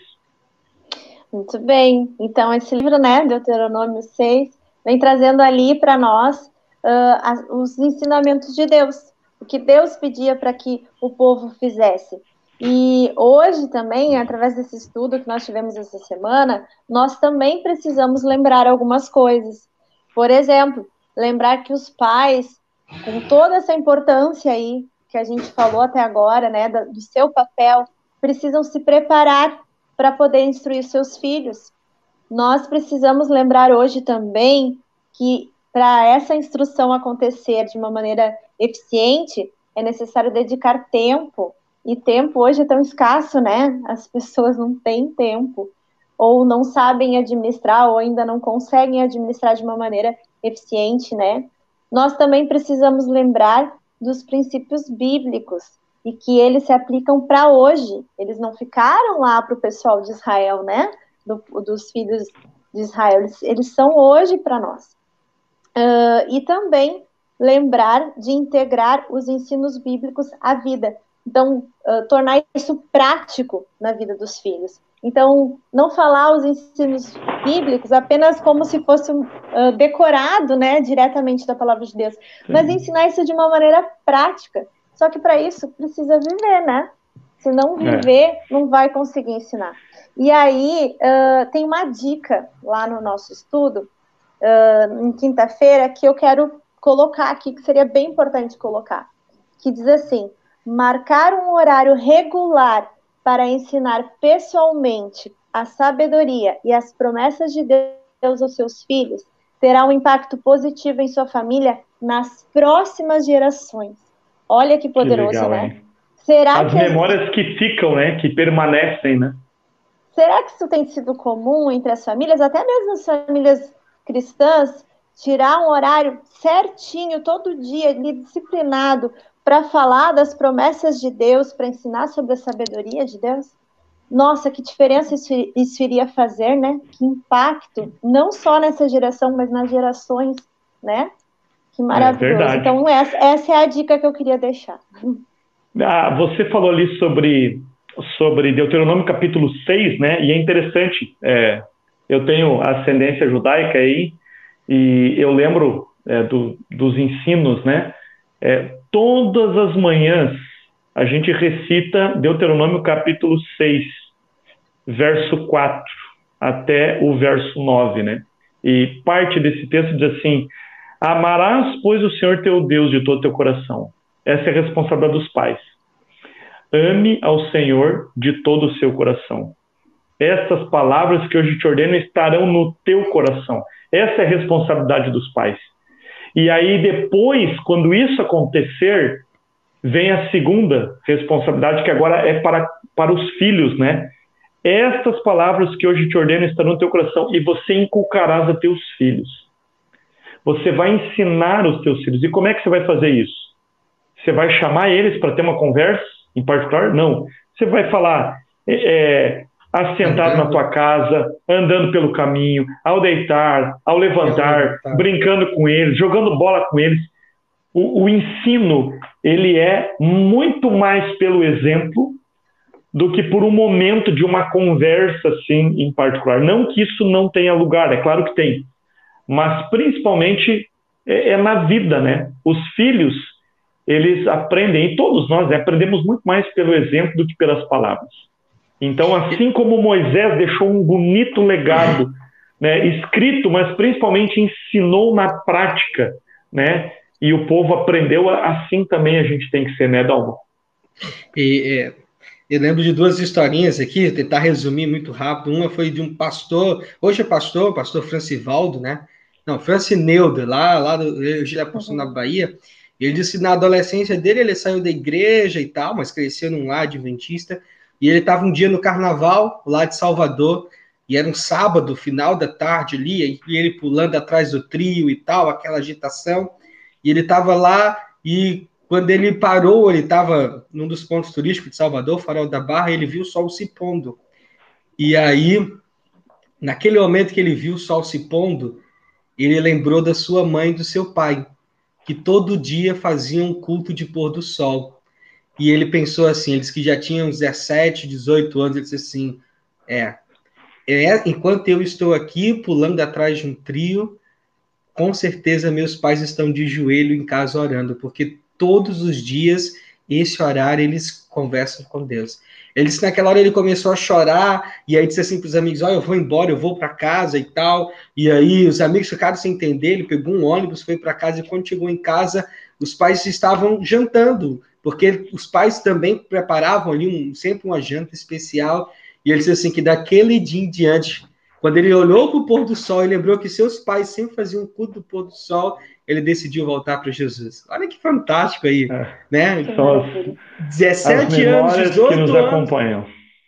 Muito bem. Então, esse livro, né, Deuteronômio 6, vem trazendo ali para nós uh, os ensinamentos de Deus, o que Deus pedia para que o povo fizesse. E hoje também, através desse estudo que nós tivemos essa semana, nós também precisamos lembrar algumas coisas. Por exemplo, lembrar que os pais, com toda essa importância aí que a gente falou até agora, né, do seu papel, precisam se preparar para poder instruir seus filhos. Nós precisamos lembrar hoje também que para essa instrução acontecer de uma maneira eficiente, é necessário dedicar tempo. E tempo hoje é tão escasso, né? As pessoas não têm tempo, ou não sabem administrar, ou ainda não conseguem administrar de uma maneira eficiente, né? Nós também precisamos lembrar dos princípios bíblicos e que eles se aplicam para hoje. Eles não ficaram lá para o pessoal de Israel, né? Do, dos filhos de Israel. Eles, eles são hoje para nós. Uh, e também lembrar de integrar os ensinos bíblicos à vida. Então, uh, tornar isso prático na vida dos filhos. Então, não falar os ensinos bíblicos apenas como se fosse uh, decorado, né, diretamente da palavra de Deus, mas ensinar isso de uma maneira prática. Só que para isso precisa viver, né? Se não é. viver, é. não vai conseguir ensinar. E aí, uh, tem uma dica lá no nosso estudo, uh, em quinta-feira, que eu quero colocar aqui, que seria bem importante colocar, que diz assim: marcar um horário regular para ensinar pessoalmente a sabedoria e as promessas de Deus aos seus filhos terá um impacto positivo em sua família nas próximas gerações. Olha que poderoso, que legal, né? Hein? Será as que memórias as... que ficam, né? Que permanecem, né? Será que isso tem sido comum entre as famílias, até mesmo as famílias cristãs, tirar um horário certinho, todo dia, ali, disciplinado, para falar das promessas de Deus, para ensinar sobre a sabedoria de Deus? Nossa, que diferença isso, isso iria fazer, né? Que impacto, não só nessa geração, mas nas gerações, né? Que é maravilhoso. É então, essa, essa é a dica que eu queria deixar. Ah, você falou ali sobre, sobre Deuteronômio capítulo 6, né? E é interessante, é, eu tenho ascendência judaica aí, e eu lembro é, do, dos ensinos, né? É, todas as manhãs a gente recita Deuteronômio capítulo 6, verso 4 até o verso 9, né? E parte desse texto diz assim: Amarás, pois, o Senhor teu Deus de todo teu coração. Essa é a responsabilidade dos pais. Ame ao Senhor de todo o seu coração. Essas palavras que hoje te ordeno estarão no teu coração. Essa é a responsabilidade dos pais. E aí depois, quando isso acontecer, vem a segunda responsabilidade que agora é para, para os filhos, né? Estas palavras que hoje te ordeno estarão no teu coração e você inculcarás a teus filhos. Você vai ensinar os teus filhos. E como é que você vai fazer isso? Você vai chamar eles para ter uma conversa em particular? Não. Você vai falar, é, é assentado na tua casa, andando pelo caminho, ao deitar, ao levantar, brincando com eles, jogando bola com eles. O, o, ensino ele é muito mais pelo exemplo do que por um momento de uma conversa assim em particular. Não que isso não tenha lugar, é claro que tem, mas principalmente é, é na vida, né? Os filhos eles aprendem e todos nós né, aprendemos muito mais pelo exemplo do que pelas palavras. Então, assim como Moisés deixou um bonito legado, né, escrito, mas principalmente ensinou na prática, né, e o povo aprendeu, assim também a gente tem que ser, né, Dalmo? E, é, eu lembro de duas historinhas aqui, tentar resumir muito rápido. Uma foi de um pastor, hoje é pastor, pastor Francivaldo, né? Não, Francineuda, lá, lá do, pastor na Bahia. Ele disse que na adolescência dele ele saiu da igreja e tal, mas cresceu num lar adventista. E ele estava um dia no carnaval, lá de Salvador, e era um sábado, final da tarde ali, e ele pulando atrás do trio e tal, aquela agitação. E ele estava lá, e quando ele parou, ele estava num dos pontos turísticos de Salvador, Farol da Barra, e ele viu o sol se pondo. E aí, naquele momento que ele viu o sol se pondo, ele lembrou da sua mãe e do seu pai, que todo dia faziam um culto de pôr do sol. E ele pensou assim, eles que já tinham 17, 18 anos, ele disse assim, é, é, enquanto eu estou aqui pulando atrás de um trio, com certeza meus pais estão de joelho em casa orando, porque todos os dias, esse horário, eles conversam com Deus. Ele disse naquela hora ele começou a chorar, e aí disse assim para os amigos: Olha, eu vou embora, eu vou para casa e tal. E aí os amigos ficaram sem entender. Ele pegou um ônibus, foi para casa, e quando chegou em casa, os pais estavam jantando, porque os pais também preparavam ali um, sempre uma janta especial. E ele disse assim: que daquele dia em diante, quando ele olhou para o pôr do sol e lembrou que seus pais sempre faziam um culto do pôr do sol, ele decidiu voltar para Jesus. Olha que fantástico aí, é. né? São as, 17 as anos, 18 que nos anos. acompanham.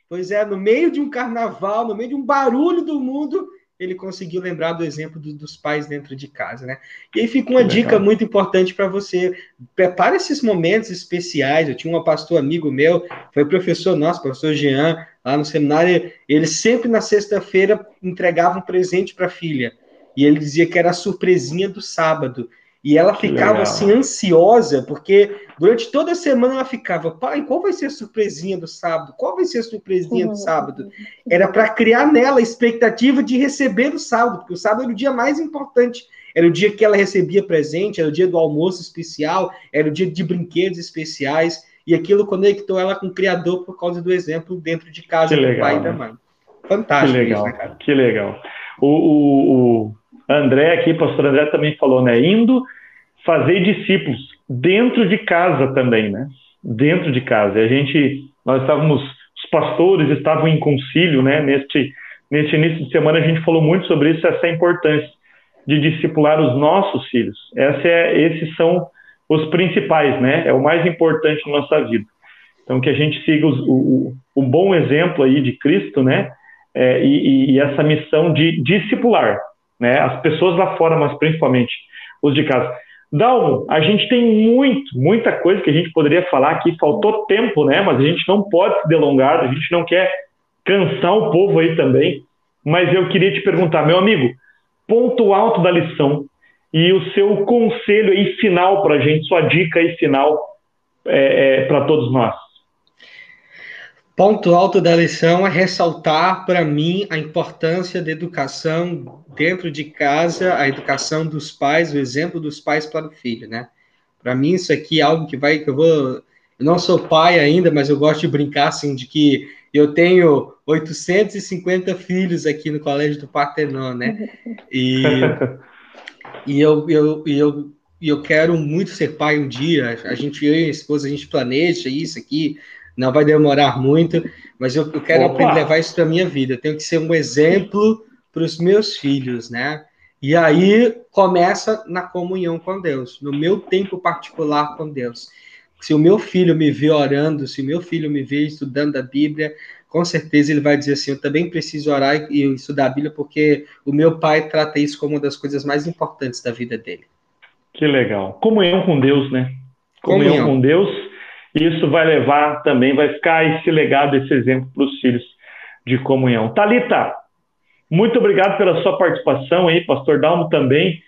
Pois é, no meio de um carnaval, no meio de um barulho do mundo, ele conseguiu lembrar do exemplo do, dos pais dentro de casa, né? E aí fica uma dica muito importante para você. Prepare esses momentos especiais. Eu tinha um pastor amigo meu, foi professor nosso, professor Jean, lá no seminário. Ele sempre na sexta-feira entregava um presente para a filha. E ele dizia que era a surpresinha do sábado. E ela ficava Legal. assim ansiosa, porque durante toda a semana ela ficava, pai, qual vai ser a surpresinha do sábado? Qual vai ser a surpresinha do sábado? Era para criar nela a expectativa de receber o sábado, porque o sábado era o dia mais importante. Era o dia que ela recebia presente, era o dia do almoço especial, era o dia de brinquedos especiais, e aquilo conectou ela com o Criador por causa do exemplo dentro de casa do pai e da mãe. Fantástico. Que legal, isso, né, Que legal. O, o, o André aqui, pastor André também falou, né? Indo fazer discípulos dentro de casa também, né? Dentro de casa. E a gente, nós estávamos, os pastores estavam em concílio, né? Neste, neste início de semana a gente falou muito sobre isso, essa importância de discipular os nossos filhos. Essa é, esses são os principais, né? É o mais importante na nossa vida. Então que a gente siga os, o, o bom exemplo aí de Cristo, né? É, e, e essa missão de discipular, né? As pessoas lá fora, mas principalmente os de casa. Dalmo, a gente tem muito, muita coisa que a gente poderia falar aqui, faltou tempo, né? Mas a gente não pode se delongar, a gente não quer cansar o povo aí também. Mas eu queria te perguntar, meu amigo, ponto alto da lição e o seu conselho aí final para a gente, sua dica aí final é, é, para todos nós. Ponto alto da lição é ressaltar para mim a importância da educação dentro de casa, a educação dos pais, o exemplo dos pais para o filho, né? Para mim isso aqui é algo que vai que eu vou eu não sou pai ainda, mas eu gosto de brincar assim de que eu tenho 850 filhos aqui no Colégio do Partenon, né? E, (laughs) e eu, eu, eu, eu quero muito ser pai um dia. A gente, eu e a esposa, a gente planeja isso aqui não vai demorar muito, mas eu, eu quero aprender a levar isso para minha vida. Eu tenho que ser um exemplo para os meus filhos, né? E aí começa na comunhão com Deus, no meu tempo particular com Deus. Se o meu filho me vê orando, se o meu filho me vê estudando a Bíblia, com certeza ele vai dizer assim: eu também preciso orar e estudar a Bíblia, porque o meu pai trata isso como uma das coisas mais importantes da vida dele. Que legal. Comunhão com Deus, né? Comunhão, Comunhão. com Deus isso vai levar também, vai ficar esse legado, esse exemplo para os filhos de comunhão. Talita, muito obrigado pela sua participação aí, Pastor Dalmo também.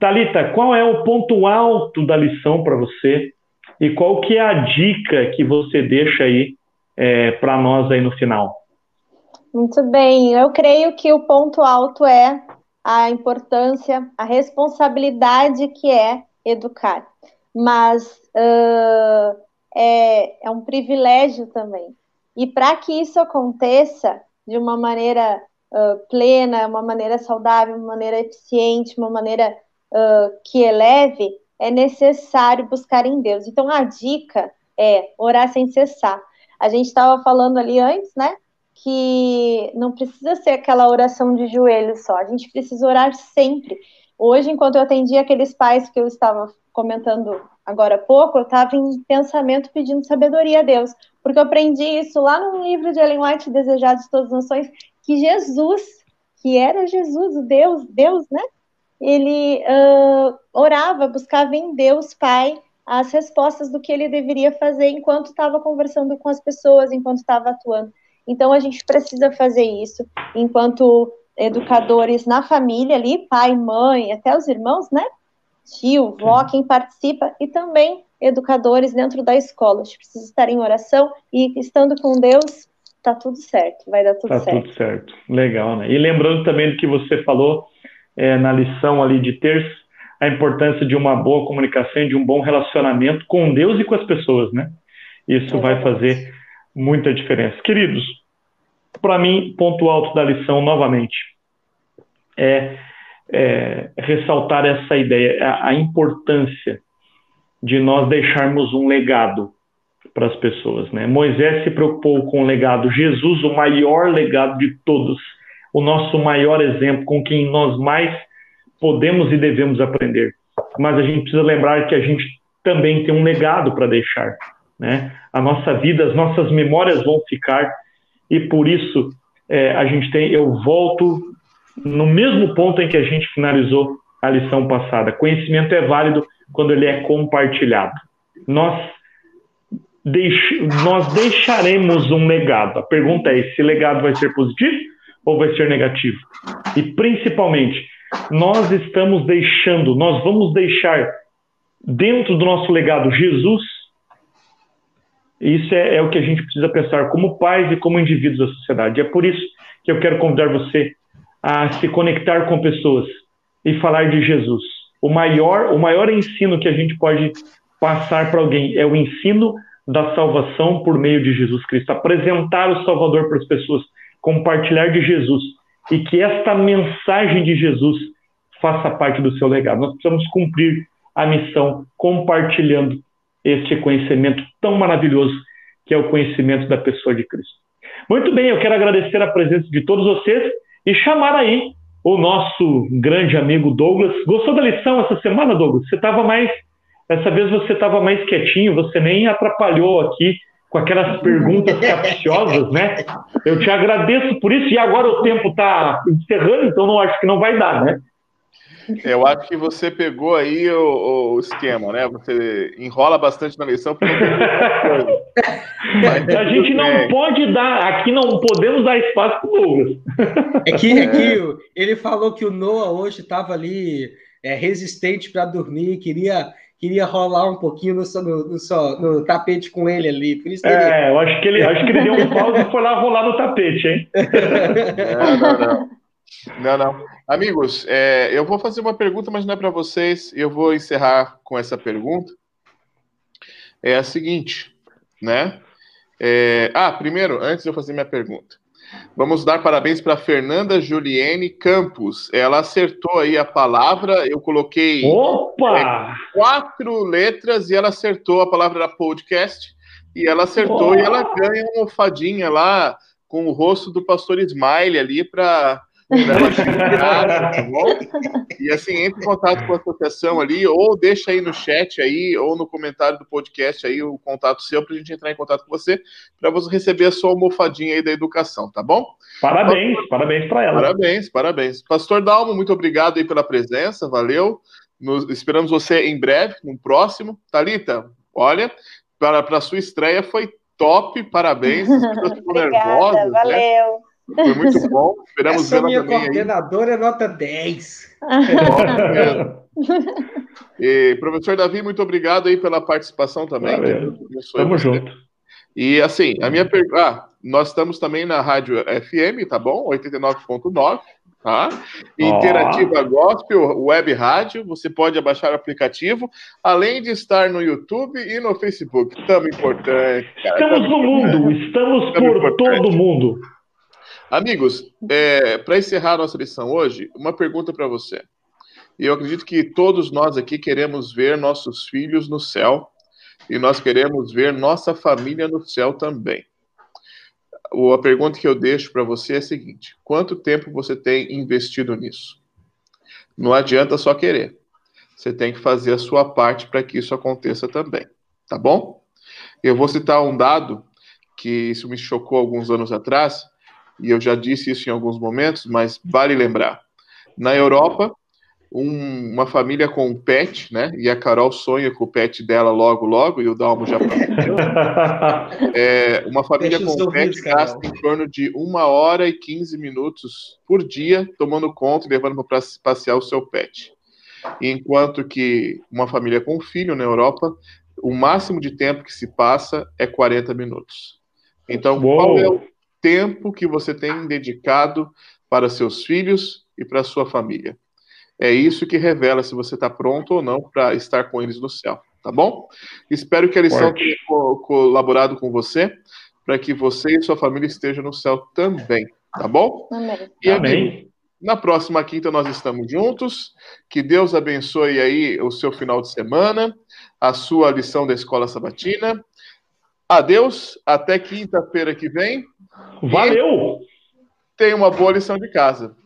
Talita, qual é o ponto alto da lição para você e qual que é a dica que você deixa aí é, para nós aí no final? Muito bem, eu creio que o ponto alto é a importância, a responsabilidade que é educar. Mas uh, é, é um privilégio também. E para que isso aconteça de uma maneira uh, plena, uma maneira saudável, uma maneira eficiente, uma maneira uh, que eleve, é necessário buscar em Deus. Então a dica é orar sem cessar. A gente estava falando ali antes, né? Que não precisa ser aquela oração de joelhos só, a gente precisa orar sempre. Hoje, enquanto eu atendia aqueles pais que eu estava comentando agora há pouco, eu estava em pensamento pedindo sabedoria a Deus, porque eu aprendi isso lá no livro de Ellen White, Desejados de Todas as Nações, que Jesus, que era Jesus, o Deus, Deus, né? Ele uh, orava, buscava em Deus Pai as respostas do que ele deveria fazer enquanto estava conversando com as pessoas, enquanto estava atuando. Então a gente precisa fazer isso enquanto educadores na família ali, pai, mãe, até os irmãos, né? Tio, vó, quem participa, e também educadores dentro da escola. A gente precisa estar em oração e estando com Deus, tá tudo certo, vai dar tudo tá certo. Tá tudo certo, legal, né? E lembrando também do que você falou, é, na lição ali de terça, a importância de uma boa comunicação e de um bom relacionamento com Deus e com as pessoas, né? Isso é vai fazer muita diferença. Queridos, para mim, ponto alto da lição, novamente, é, é ressaltar essa ideia, a, a importância de nós deixarmos um legado para as pessoas. Né? Moisés se preocupou com o legado, Jesus, o maior legado de todos, o nosso maior exemplo, com quem nós mais podemos e devemos aprender. Mas a gente precisa lembrar que a gente também tem um legado para deixar. Né? A nossa vida, as nossas memórias vão ficar, e por isso é, a gente tem. Eu volto no mesmo ponto em que a gente finalizou a lição passada. Conhecimento é válido quando ele é compartilhado. Nós, deix, nós deixaremos um legado. A pergunta é: esse legado vai ser positivo ou vai ser negativo? E principalmente, nós estamos deixando, nós vamos deixar dentro do nosso legado Jesus. Isso é, é o que a gente precisa pensar como pais e como indivíduos da sociedade. É por isso que eu quero convidar você a se conectar com pessoas e falar de Jesus. O maior, o maior ensino que a gente pode passar para alguém é o ensino da salvação por meio de Jesus Cristo. Apresentar o Salvador para as pessoas, compartilhar de Jesus e que esta mensagem de Jesus faça parte do seu legado. Nós precisamos cumprir a missão compartilhando este conhecimento tão maravilhoso que é o conhecimento da pessoa de Cristo. Muito bem, eu quero agradecer a presença de todos vocês e chamar aí o nosso grande amigo Douglas. Gostou da lição essa semana, Douglas? Você estava mais. Dessa vez você estava mais quietinho, você nem atrapalhou aqui com aquelas perguntas capciosas, né? Eu te agradeço por isso, e agora o tempo está encerrando, então não acho que não vai dar, né? Eu acho que você pegou aí o, o esquema, né? Você enrola bastante na lição. Mas, (laughs) a gente não bem. pode dar, aqui não podemos dar espaço para o Douglas. É que, é que ele falou que o Noah hoje estava ali é, resistente para dormir, queria queria rolar um pouquinho no, no, no, no, tapete com ele ali. Por isso é, eu acho que ele, acho que ele deu um pause e foi lá rolar no tapete, hein? (laughs) Não, não, não. Não, não. Amigos, é, eu vou fazer uma pergunta, mas não é para vocês. Eu vou encerrar com essa pergunta. É a seguinte, né? É, ah, primeiro, antes de eu fazer minha pergunta, vamos dar parabéns para Fernanda Juliene Campos. Ela acertou aí a palavra. Eu coloquei Opa! É, quatro letras e ela acertou a palavra da podcast. E ela acertou e ela ganha uma almofadinha lá com o rosto do pastor Smile ali para? (laughs) E assim, entre em contato com a associação ali, ou deixa aí no chat aí, ou no comentário do podcast aí o contato seu para a gente entrar em contato com você, para você receber a sua almofadinha aí da educação, tá bom? Parabéns, Pastor... parabéns para ela. Parabéns, parabéns. Pastor Dalmo, muito obrigado aí pela presença, valeu. Nos, esperamos você em breve, no próximo. Talita, olha, para a sua estreia foi top, parabéns. (laughs) Obrigada, nervosas, né? valeu. Né? Foi muito bom. Esperamos Essa minha coordenadora aí. é nota 10. e, professor Davi, muito obrigado aí pela participação também. Tamo junto. E assim, a minha pergunta. Ah, nós estamos também na rádio FM, tá bom? 89.9. Tá? Interativa oh. Gospel, web rádio, você pode baixar o aplicativo, além de estar no YouTube e no Facebook. Tão importante. Cara. Estamos no mundo, estamos por importante. todo mundo. Amigos, é, para encerrar a nossa lição hoje, uma pergunta para você. E eu acredito que todos nós aqui queremos ver nossos filhos no céu e nós queremos ver nossa família no céu também. A pergunta que eu deixo para você é a seguinte: quanto tempo você tem investido nisso? Não adianta só querer. Você tem que fazer a sua parte para que isso aconteça também. Tá bom? Eu vou citar um dado que isso me chocou alguns anos atrás e eu já disse isso em alguns momentos, mas vale lembrar. Na Europa, um, uma família com um pet, né? E a Carol sonha com o pet dela logo, logo, e o Dalmo já (laughs) é, Uma família com um pet gasta em torno de uma hora e 15 minutos por dia tomando conta e levando para passear o seu pet. Enquanto que uma família com um filho na Europa, o máximo de tempo que se passa é 40 minutos. Então, Uou. qual é o tempo que você tem dedicado para seus filhos e para sua família. É isso que revela se você está pronto ou não para estar com eles no céu, tá bom? Espero que a lição Forte. tenha co- colaborado com você, para que você e sua família estejam no céu também, tá bom? Amém. E Amém. na próxima quinta nós estamos juntos. Que Deus abençoe aí o seu final de semana, a sua lição da escola sabatina. Adeus, até quinta-feira que vem. Valeu! Tenha uma boa lição de casa.